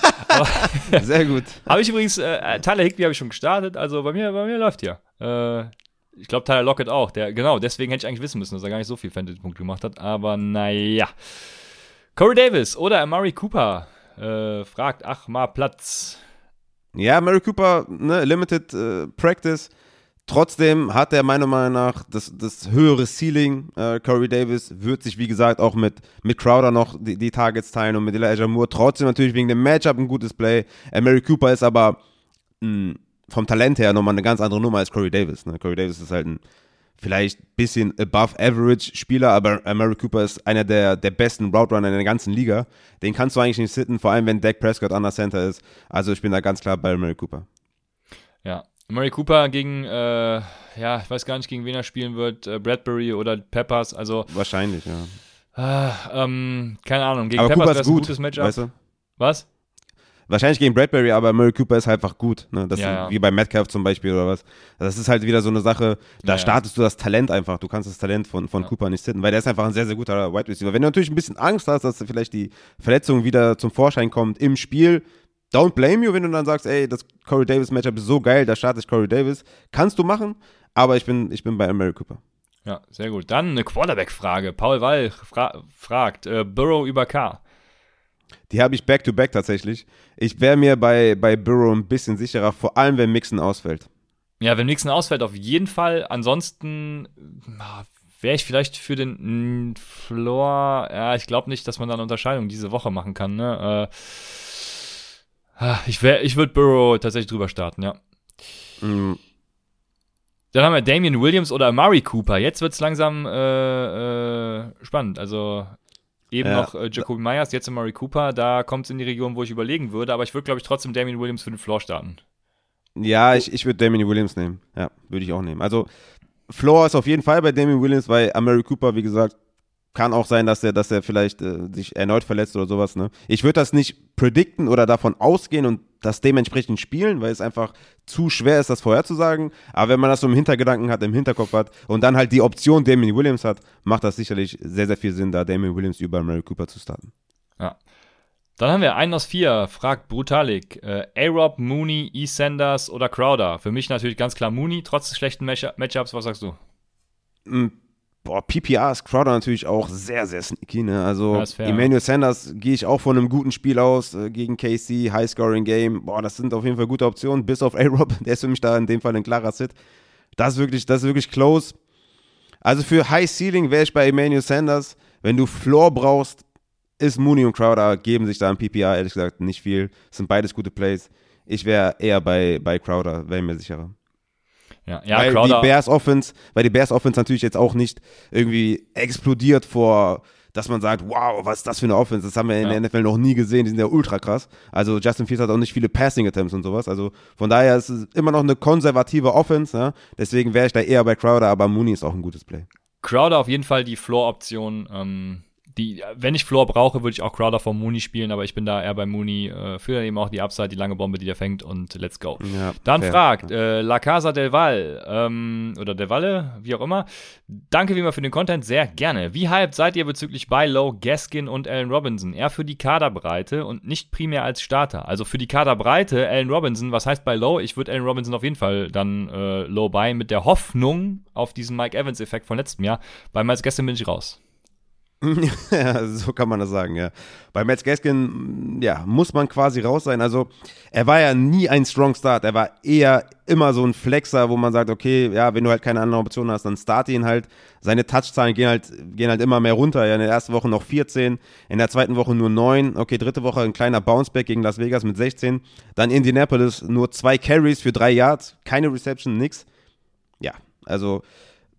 (laughs) Sehr gut. (laughs) habe ich übrigens, äh, Tyler Higby habe ich schon gestartet. Also bei mir, bei mir läuft hier. Äh, ich glaube Tyler Lockett auch. Der, genau, deswegen hätte ich eigentlich wissen müssen, dass er gar nicht so viel Fantasy-Punkte gemacht hat. Aber naja. Corey Davis oder Amari Cooper äh, fragt, ach mal Platz. Ja, Mary Cooper, ne, Limited äh, Practice. Trotzdem hat er meiner Meinung nach das, das höhere Ceiling. Äh, Corey Davis wird sich, wie gesagt, auch mit, mit Crowder noch die, die Targets teilen und mit Elijah Moore. Trotzdem natürlich wegen dem Matchup ein gutes Play. Mary Cooper ist aber mh, vom Talent her nochmal eine ganz andere Nummer als Corey Davis. Ne? Corey Davis ist halt ein vielleicht ein bisschen above average Spieler, aber Mary Cooper ist einer der, der besten Route Runner in der ganzen Liga. Den kannst du eigentlich nicht sitten, vor allem wenn Dak Prescott an der Center ist. Also ich bin da ganz klar bei Mary Cooper. Ja. Amari Cooper gegen, äh, ja, ich weiß gar nicht, gegen wen er spielen wird. Äh, Bradbury oder Peppers. Also, Wahrscheinlich, ja. äh, ähm, keine Ahnung. Gegen aber Peppers wäre ein gut, gutes Matchup. weißt du? Was? Wahrscheinlich gegen Bradbury, aber Murray Cooper ist halt einfach gut. Ne? Das Ja, ja. Wie bei Metcalf zum Beispiel oder was. Das ist halt wieder so eine Sache, da Ja, ja. startest du das Talent einfach. Du kannst das Talent von, von Cooper nicht sitten, weil der ist einfach ein sehr, sehr guter Wide Receiver. Wenn du natürlich ein bisschen Angst hast, dass vielleicht die Verletzung wieder zum Vorschein kommt im Spiel, don't blame you, wenn du dann sagst, ey, das Corey Davis Matchup ist so geil, da starte ich Corey Davis. Kannst du machen, aber ich bin, ich bin bei Murray Cooper. Ja, sehr gut. Dann eine Quarterback-Frage. Paul Wall fra fragt, äh, Burrow über K. Die habe ich back-to-back tatsächlich. Ich wäre mir bei, bei Burrow ein bisschen sicherer, vor allem wenn Mixon ausfällt. Ja, wenn Mixon ausfällt, auf jeden Fall. Ansonsten wäre ich vielleicht für den Floor. Ja, ich glaube nicht, dass man da eine Unterscheidung diese Woche machen kann. Ne? Äh, ich ich würde Burrow tatsächlich drüber starten, ja. Mhm. Dann haben wir Damian Williams oder Murray Cooper. Jetzt wird es langsam äh, äh, spannend. Also eben ja. noch äh, Jacoby Myers, jetzt Murray Cooper. Da kommt es in die Region, wo ich überlegen würde. Aber ich würde, glaube ich, trotzdem Damian Williams für den Floor starten. Ja, ich, ich würde Damian Williams nehmen. Ja, würde ich auch nehmen. Also Floor ist auf jeden Fall bei Damian Williams, weil Murray Cooper, wie gesagt, kann auch sein, dass er, dass er vielleicht äh, sich erneut verletzt oder sowas. Ne? Ich würde das nicht predikten oder davon ausgehen und das dementsprechend spielen, weil es einfach zu schwer ist, das vorherzusagen. Aber wenn man das so im Hintergedanken hat, im Hinterkopf hat und dann halt die Option Damien Williams hat, macht das sicherlich sehr, sehr viel Sinn, da Damien Williams über Mary Cooper zu starten. Ja. Dann haben wir einen aus vier, fragt Brutalik. Äh, A-Rob, Mooney, E. Sanders oder Crowder? Für mich natürlich ganz klar Mooney, trotz des schlechten Matchups. Was sagst du? Mm, Boah, PPR ist Crowder natürlich auch sehr, sehr sneaky. Ne? Also Emmanuel Sanders gehe ich auch von einem guten Spiel aus äh, gegen KC, High-Scoring-Game. Boah, das sind auf jeden Fall gute Optionen, bis auf A-Rob, (laughs) der ist für mich da in dem Fall ein klarer Sit. Das ist wirklich, das ist wirklich close. Also für High Ceiling wäre ich bei Emmanuel Sanders. Wenn du Floor brauchst, ist Mooney und Crowder, geben sich da im PPR ehrlich gesagt nicht viel. Das sind beides gute Plays. Ich wäre eher bei, bei Crowder, wäre mir sicherer. Ja, ja weil Crowder. die Bears Offense, weil die Bears Offense natürlich jetzt auch nicht irgendwie explodiert vor, dass man sagt, wow, was ist das für eine Offense? Das haben wir in ja. der NFL noch nie gesehen, die sind ja ultra krass. Also Justin Fields hat auch nicht viele Passing Attempts und sowas. Also von daher ist es immer noch eine konservative Offense. Ja? Deswegen wäre ich da eher bei Crowder, aber Mooney ist auch ein gutes Play. Crowder auf jeden Fall die Floor-Option. Ähm die, wenn ich Floor brauche, würde ich auch Crowder vor Mooney spielen, aber ich bin da eher bei Mooney äh, für eben auch die Upside, die lange Bombe, die der fängt und let's go. Ja, Dann fair. fragt äh, La Casa del Val ähm, oder del Valle, wie auch immer. Danke wie immer für den Content, sehr gerne. Wie hyped seid ihr bezüglich Buy Low, Gaskin und Allen Robinson? Eher für die Kaderbreite und nicht primär als Starter. Also für die Kaderbreite Allen Robinson, was heißt Buy Low? Ich würde Allen Robinson auf jeden Fall dann äh, Low Buy mit der Hoffnung auf diesen Mike Evans-Effekt von letztem Jahr. Bei Miles Gaskin bin ich raus. (laughs) ja, so kann man das sagen, ja. Bei Matt Gaskin, ja, muss man quasi raus sein. Also, er war ja nie ein Strong Start. Er war eher immer so ein Flexer, wo man sagt, okay, ja, wenn du halt keine andere Option hast, dann start ihn halt. Seine Touchzahlen gehen halt, gehen halt immer mehr runter. Ja, in der ersten Woche noch 14, in der zweiten Woche nur 9. Okay, dritte Woche ein kleiner Bounceback gegen Las Vegas mit 16. Dann Indianapolis nur zwei Carries für drei Yards, keine Reception, nix. Ja, also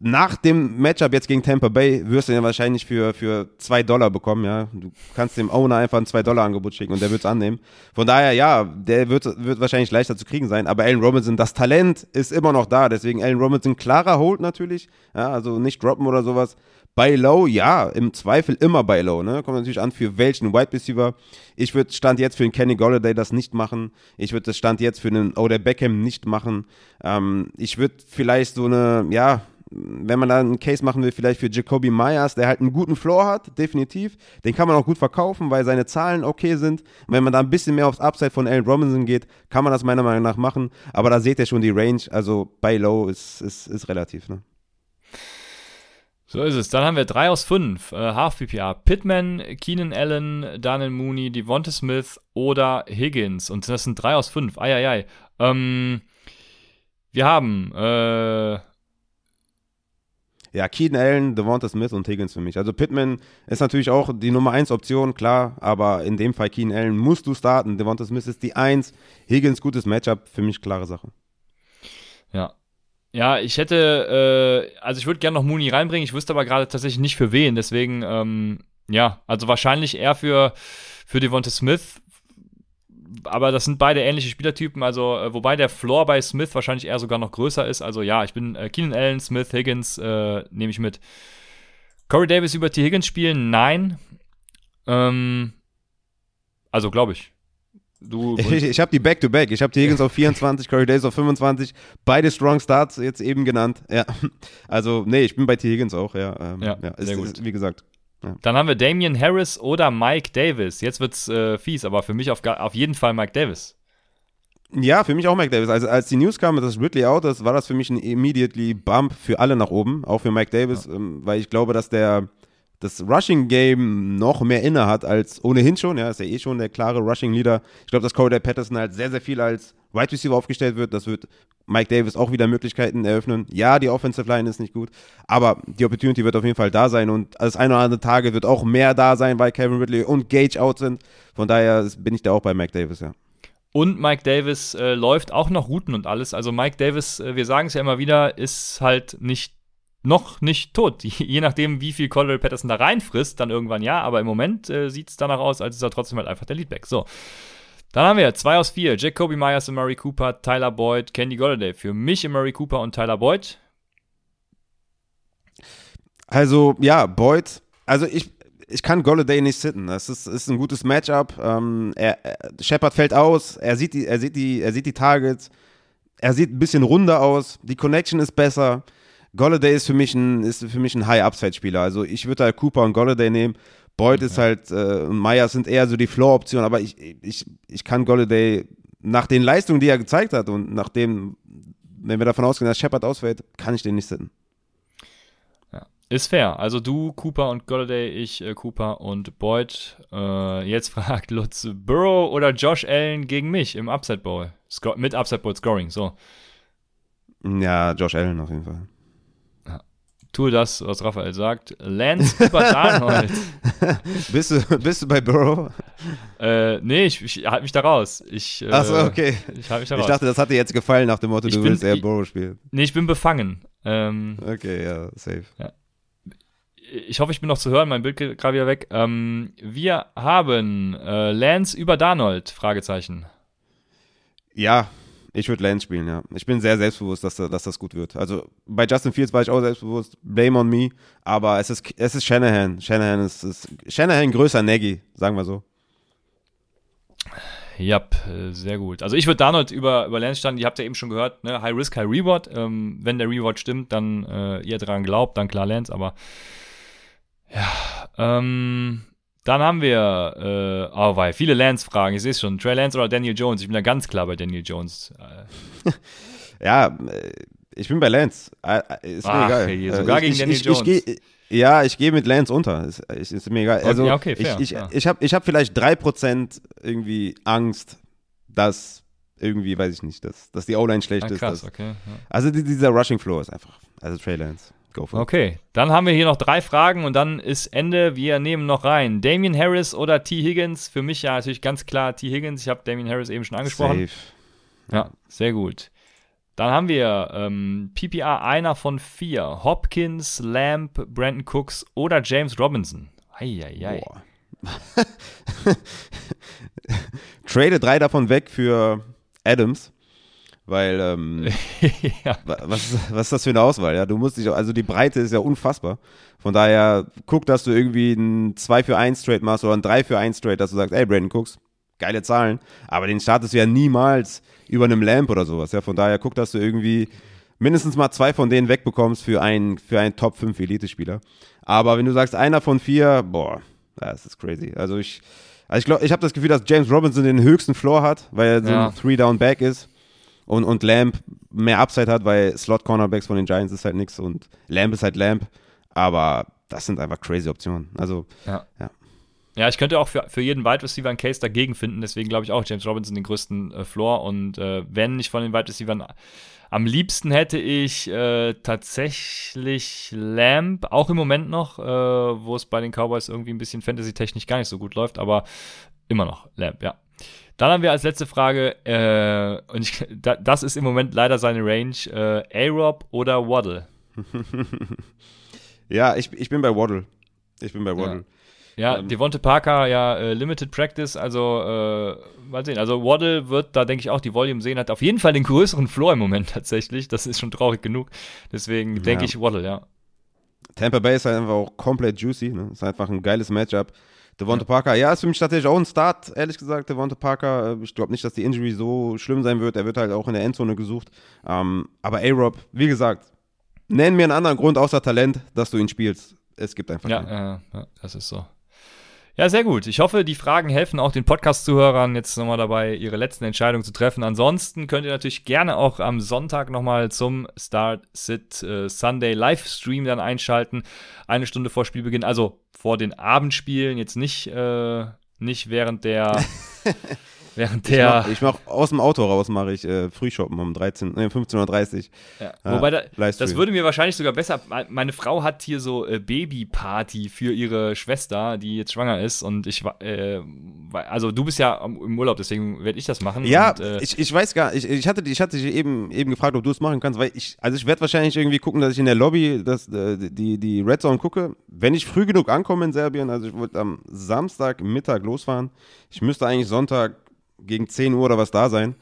nach dem Matchup jetzt gegen Tampa Bay wirst du ihn wahrscheinlich für, für zwei Dollar bekommen, ja. Du kannst dem Owner einfach ein 2-Dollar-Angebot schicken und der wird es annehmen. Von daher, ja, der wird, wird wahrscheinlich leichter zu kriegen sein. Aber Allen Robinson, das Talent ist immer noch da. Deswegen Allen Robinson klarer Hold natürlich. Ja, also nicht droppen oder sowas. Bei Low, ja, im Zweifel immer bei Low, ne? Kommt natürlich an, für welchen Wide Receiver. Ich würde Stand jetzt für den Kenny Golladay das nicht machen. Ich würde das Stand jetzt für den Oder Beckham nicht machen. Ähm, ich würde vielleicht so eine, ja, wenn man da einen Case machen will, vielleicht für Jacoby Myers, der halt einen guten Floor hat, definitiv. Den kann man auch gut verkaufen, weil seine Zahlen okay sind. Und wenn man da ein bisschen mehr aufs Upside von Allen Robinson geht, kann man das meiner Meinung nach machen. Aber da seht ihr schon die Range. Also bei Low ist, ist, ist relativ. Ne? So ist es. Dann haben wir drei aus fünf. Äh, Half PPA. Pittman, Keenan Allen, Daniel Mooney, Devonta Smith oder Higgins. Und das sind drei aus fünf. Eieiei. Ähm, wir haben äh, ja, Keaton Allen, Devonta Smith und Higgins für mich. Also Pittman ist natürlich auch die Nummer 1 Option, klar, aber in dem Fall Keaton Allen musst du starten. Devonta Smith ist die 1. Higgins, gutes Matchup, für mich klare Sache. Ja. Ja, ich hätte, äh, also ich würde gerne noch Mooney reinbringen, ich wüsste aber gerade tatsächlich nicht für wen, deswegen, ähm, ja, also wahrscheinlich eher für, für Devonta Smith, aber das sind beide ähnliche Spielertypen, also äh, wobei der Floor bei Smith wahrscheinlich eher sogar noch größer ist. Also ja, ich bin äh, Keenan Allen, Smith, Higgins, äh, nehme ich mit. Corey Davis über T. Higgins spielen? Nein. Ähm, also glaube ich. Du (laughs) ich ich habe die Back-to-Back. Ich habe T. Higgins auf (laughs) 24, Corey Davis auf 25. Beide Strong Starts jetzt eben genannt. Ja. Also, nee, ich bin bei T. Higgins auch, ja. Ähm, ja, ja ist, sehr gut. Ist, wie gesagt, dann haben wir Damian Harris oder Mike Davis. Jetzt wird's äh, fies, aber für mich auf, auf jeden Fall Mike Davis. Ja, für mich auch Mike Davis. Also als die News kam, dass Ridley out ist, war das für mich ein immediately Bump für alle nach oben, auch für Mike Davis, ja. ähm, weil ich glaube, dass der das Rushing-Game noch mehr inne hat als ohnehin schon. Ja, ist ja eh schon der klare Rushing-Leader. Ich glaube, dass Cordell Patterson halt sehr, sehr viel als Wide Receiver aufgestellt wird. Das wird Mike Davis auch wieder Möglichkeiten eröffnen. Ja, die Offensive Line ist nicht gut, aber die Opportunity wird auf jeden Fall da sein und das ein oder andere Tage wird auch mehr da sein, weil Kevin Ridley und Gage out sind. Von daher bin ich da auch bei Mike Davis, ja. Und Mike Davis äh, läuft auch noch Routen und alles. Also Mike Davis, äh, wir sagen es ja immer wieder, ist halt nicht noch nicht tot. (laughs) Je nachdem, wie viel Cordell Patterson da reinfrisst, dann irgendwann ja, aber im Moment äh, sieht es danach aus, als ist er trotzdem halt einfach der Leadback. So. Dann haben wir 2 aus 4. Jacoby Myers und Murray Cooper, Tyler Boyd, Candy Golladay. Für mich Murray Cooper und Tyler Boyd. Also, ja, Boyd. Also, ich, ich kann Golladay nicht sitten. Das ist, ist ein gutes Matchup. Ähm, er, er, Shepard fällt aus. Er sieht, die, er, sieht die, er sieht die Targets. Er sieht ein bisschen runder aus. Die Connection ist besser. Golladay ist für mich ein, ist für mich ein High-Upside-Spieler. Also, ich würde da Cooper und Golladay nehmen. Boyd ist halt, äh, Myers sind eher so die Floor-Optionen, aber ich, ich, ich kann Golladay nach den Leistungen, die er gezeigt hat und nachdem, wenn wir davon ausgehen, dass Shepard ausfällt, kann ich den nicht sitzen. Ja, ist fair. Also du, Cooper und Golladay, ich, äh, Cooper und Boyd. Äh, jetzt (laughs) fragt Lutz, Burrow oder Josh Allen gegen mich im Upside Bowl? Sco mit Upside Bowl Scoring, so. Ja, Josh Allen auf jeden Fall tue das, was Raphael sagt. Lance über Darnold. (laughs) bist, du, bist du bei Burrow? Äh, nee, ich, ich halte mich da raus. Ich, äh, Achso, okay. Ich, mich da ich dachte, das hat dir jetzt gefallen nach dem Motto, ich du bin, willst eher Burrow spielen. Nee, ich bin befangen. Ähm, okay, ja, safe. Ja. Ich hoffe, ich bin noch zu hören, mein Bild geht gerade wieder weg. Ähm, wir haben äh, Lance über Darnold, Fragezeichen. Ja, ich würde Lance spielen, ja. Ich bin sehr selbstbewusst, dass, dass das gut wird. Also bei Justin Fields war ich auch selbstbewusst. Blame on me. Aber es ist, es ist Shanahan. Shanahan ist, ist Shanahan größer Nagy, sagen wir so. Ja, äh, sehr gut. Also ich würde Darnold über, über Lance standen, ihr habt ja eben schon gehört, ne? High Risk, High Reward. Ähm, wenn der Reward stimmt, dann äh, ihr dran glaubt, dann klar Lance, aber ja, ähm, dann haben wir, äh, oh, weil viele Lance-Fragen. Ich sehe es schon. Trey Lance oder Daniel Jones? Ich bin da ganz klar bei Daniel Jones. (laughs) ja, äh, ich bin bei Lance. Äh, ist Ach, mir egal. Hey, sogar ich, gegen Daniel ich, Jones. Ich, ich, ja, ich gehe mit Lance unter. Ist, ist, ist mir egal. Also, ja, okay, fair, ich, ich, ja. ich habe ich hab vielleicht 3% irgendwie Angst, dass irgendwie, weiß ich nicht, dass, dass die O-Line schlecht ah, ist. Krass, dass, okay. Ja. Also dieser Rushing Floor ist einfach, also Trey Lance. Okay, dann haben wir hier noch drei Fragen und dann ist Ende. Wir nehmen noch rein. Damien Harris oder T. Higgins? Für mich ja natürlich ganz klar T. Higgins. Ich habe Damien Harris eben schon angesprochen. Safe. Ja, sehr gut. Dann haben wir ähm, PPR einer von vier. Hopkins, Lamb, Brandon Cooks oder James Robinson. Eieiei. Boah. (laughs) Trade drei davon weg für Adams. Weil, ähm, (laughs) ja. was, was ist das für eine Auswahl? Ja, du musst dich, also die Breite ist ja unfassbar. Von daher, guck, dass du irgendwie ein 2 für 1 Trade machst oder ein 3 für 1 Trade, dass du sagst, ey, Brandon Cooks, geile Zahlen. Aber den startest du ja niemals über einem Lamp oder sowas. Ja, von daher, guck, dass du irgendwie mindestens mal zwei von denen wegbekommst für einen, für einen Top 5 Elite-Spieler. Aber wenn du sagst, einer von vier, boah, das ist crazy. Also ich, also ich glaube, ich habe das Gefühl, dass James Robinson den höchsten Floor hat, weil er so Ja. ein Three-Down-Back ist und, und Lamb mehr Upside hat, weil Slot-Cornerbacks von den Giants ist halt nichts und Lamb ist halt Lamb. Aber das sind einfach crazy Optionen. Also, Ja. Ja. Ja, ich könnte auch für, für jeden Wide Receiver einen Case dagegen finden. Deswegen glaube ich auch James Robinson den größten äh, Floor. Und äh, wenn ich von den Wide Receivern am liebsten hätte ich äh, tatsächlich Lamb, auch im Moment noch, äh, wo es bei den Cowboys irgendwie ein bisschen Fantasy-technisch gar nicht so gut läuft, aber immer noch Lamb, ja. Dann haben wir als letzte Frage, äh, und ich, (laughs) da, das ist im Moment leider seine Range, äh, A-Rob oder Waddle? (laughs) ja, ich, ich bin bei Waddle. Ich bin bei Waddle. Ja, Ähm. Devonte Parker, ja, äh, Limited Practice, also äh, mal sehen. Also Waddle wird da, denke ich, auch die Volume sehen, hat auf jeden Fall den größeren Floor im Moment (laughs) tatsächlich. Das ist schon traurig genug. Deswegen denke Ja. ich Waddle, ja. Tampa Bay ist halt einfach auch komplett juicy. Ne? Ist einfach ein geiles Matchup. Devonta Parker, ja, ist für mich tatsächlich auch ein Start, ehrlich gesagt. Devonta Parker, äh, ich glaube nicht, dass die Injury so schlimm sein wird. Er wird halt auch in der Endzone gesucht. Ähm, aber A-Rob, wie gesagt, nenn mir einen anderen Grund außer Talent, dass du ihn spielst. Es gibt einfach Ja, keinen. äh, ja, das ist so. Ja, sehr gut. Ich hoffe, die Fragen helfen auch den Podcast-Zuhörern jetzt nochmal dabei, ihre letzten Entscheidungen zu treffen. Ansonsten könnt ihr natürlich gerne auch am Sonntag nochmal zum Start Sit äh, Sunday Livestream dann einschalten. Eine Stunde vor Spielbeginn, also vor den Abendspielen, jetzt nicht, äh, nicht während der (laughs) Während der. Ich mache mach aus dem Auto raus, mache ich äh, Frühshoppen um 13, äh, 15.30 Uhr. Ja. Wobei, da, das würde mir wahrscheinlich sogar besser. Meine Frau hat hier so äh, Babyparty für ihre Schwester, die jetzt schwanger ist. Und ich äh, also du bist ja im Urlaub, deswegen werde ich das machen. Ja, und, äh, ich, ich weiß gar nicht. Ich, ich, hatte, ich hatte dich eben, eben gefragt, ob du es machen kannst, weil ich, also ich werde wahrscheinlich irgendwie gucken, dass ich in der Lobby das, äh, die, die Red Zone gucke. Wenn ich früh genug ankomme in Serbien, also ich wollte am Samstagmittag losfahren. Ich müsste eigentlich Sonntag gegen 10 Uhr oder was da sein.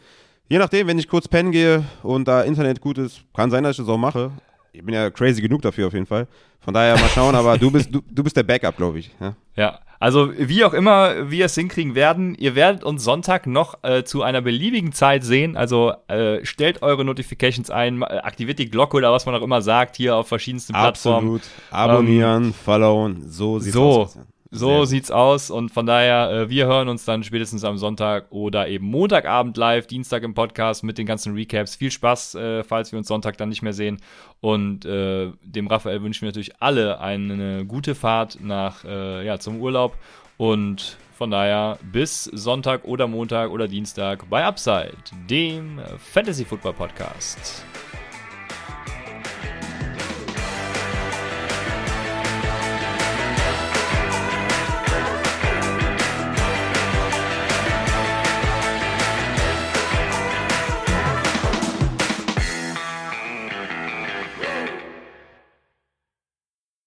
Je nachdem, wenn ich kurz pennen gehe und da Internet gut ist, kann sein, dass ich das auch mache. Ich bin ja crazy genug dafür auf jeden Fall. Von daher mal schauen, aber du bist, du, du bist der Backup, glaube ich. Ja? ja? also wie auch immer wir es hinkriegen werden, ihr werdet uns Sonntag noch äh, zu einer beliebigen Zeit sehen. Also äh, stellt eure Notifications ein, aktiviert die Glocke oder was man auch immer sagt, hier auf verschiedensten Plattformen. Absolut. Abonnieren, ähm, followen, so sieht's so. aus. So sieht's aus und von daher, äh, wir hören uns dann spätestens am Sonntag oder eben Montagabend live, Dienstag im Podcast mit den ganzen Recaps. Viel Spaß, äh, falls wir uns Sonntag dann nicht mehr sehen. Und äh, dem Raphael wünschen wir natürlich alle eine gute Fahrt nach, ja, zum Urlaub. Und von daher bis Sonntag oder Montag oder Dienstag bei Upside, dem Fantasy Football Podcast.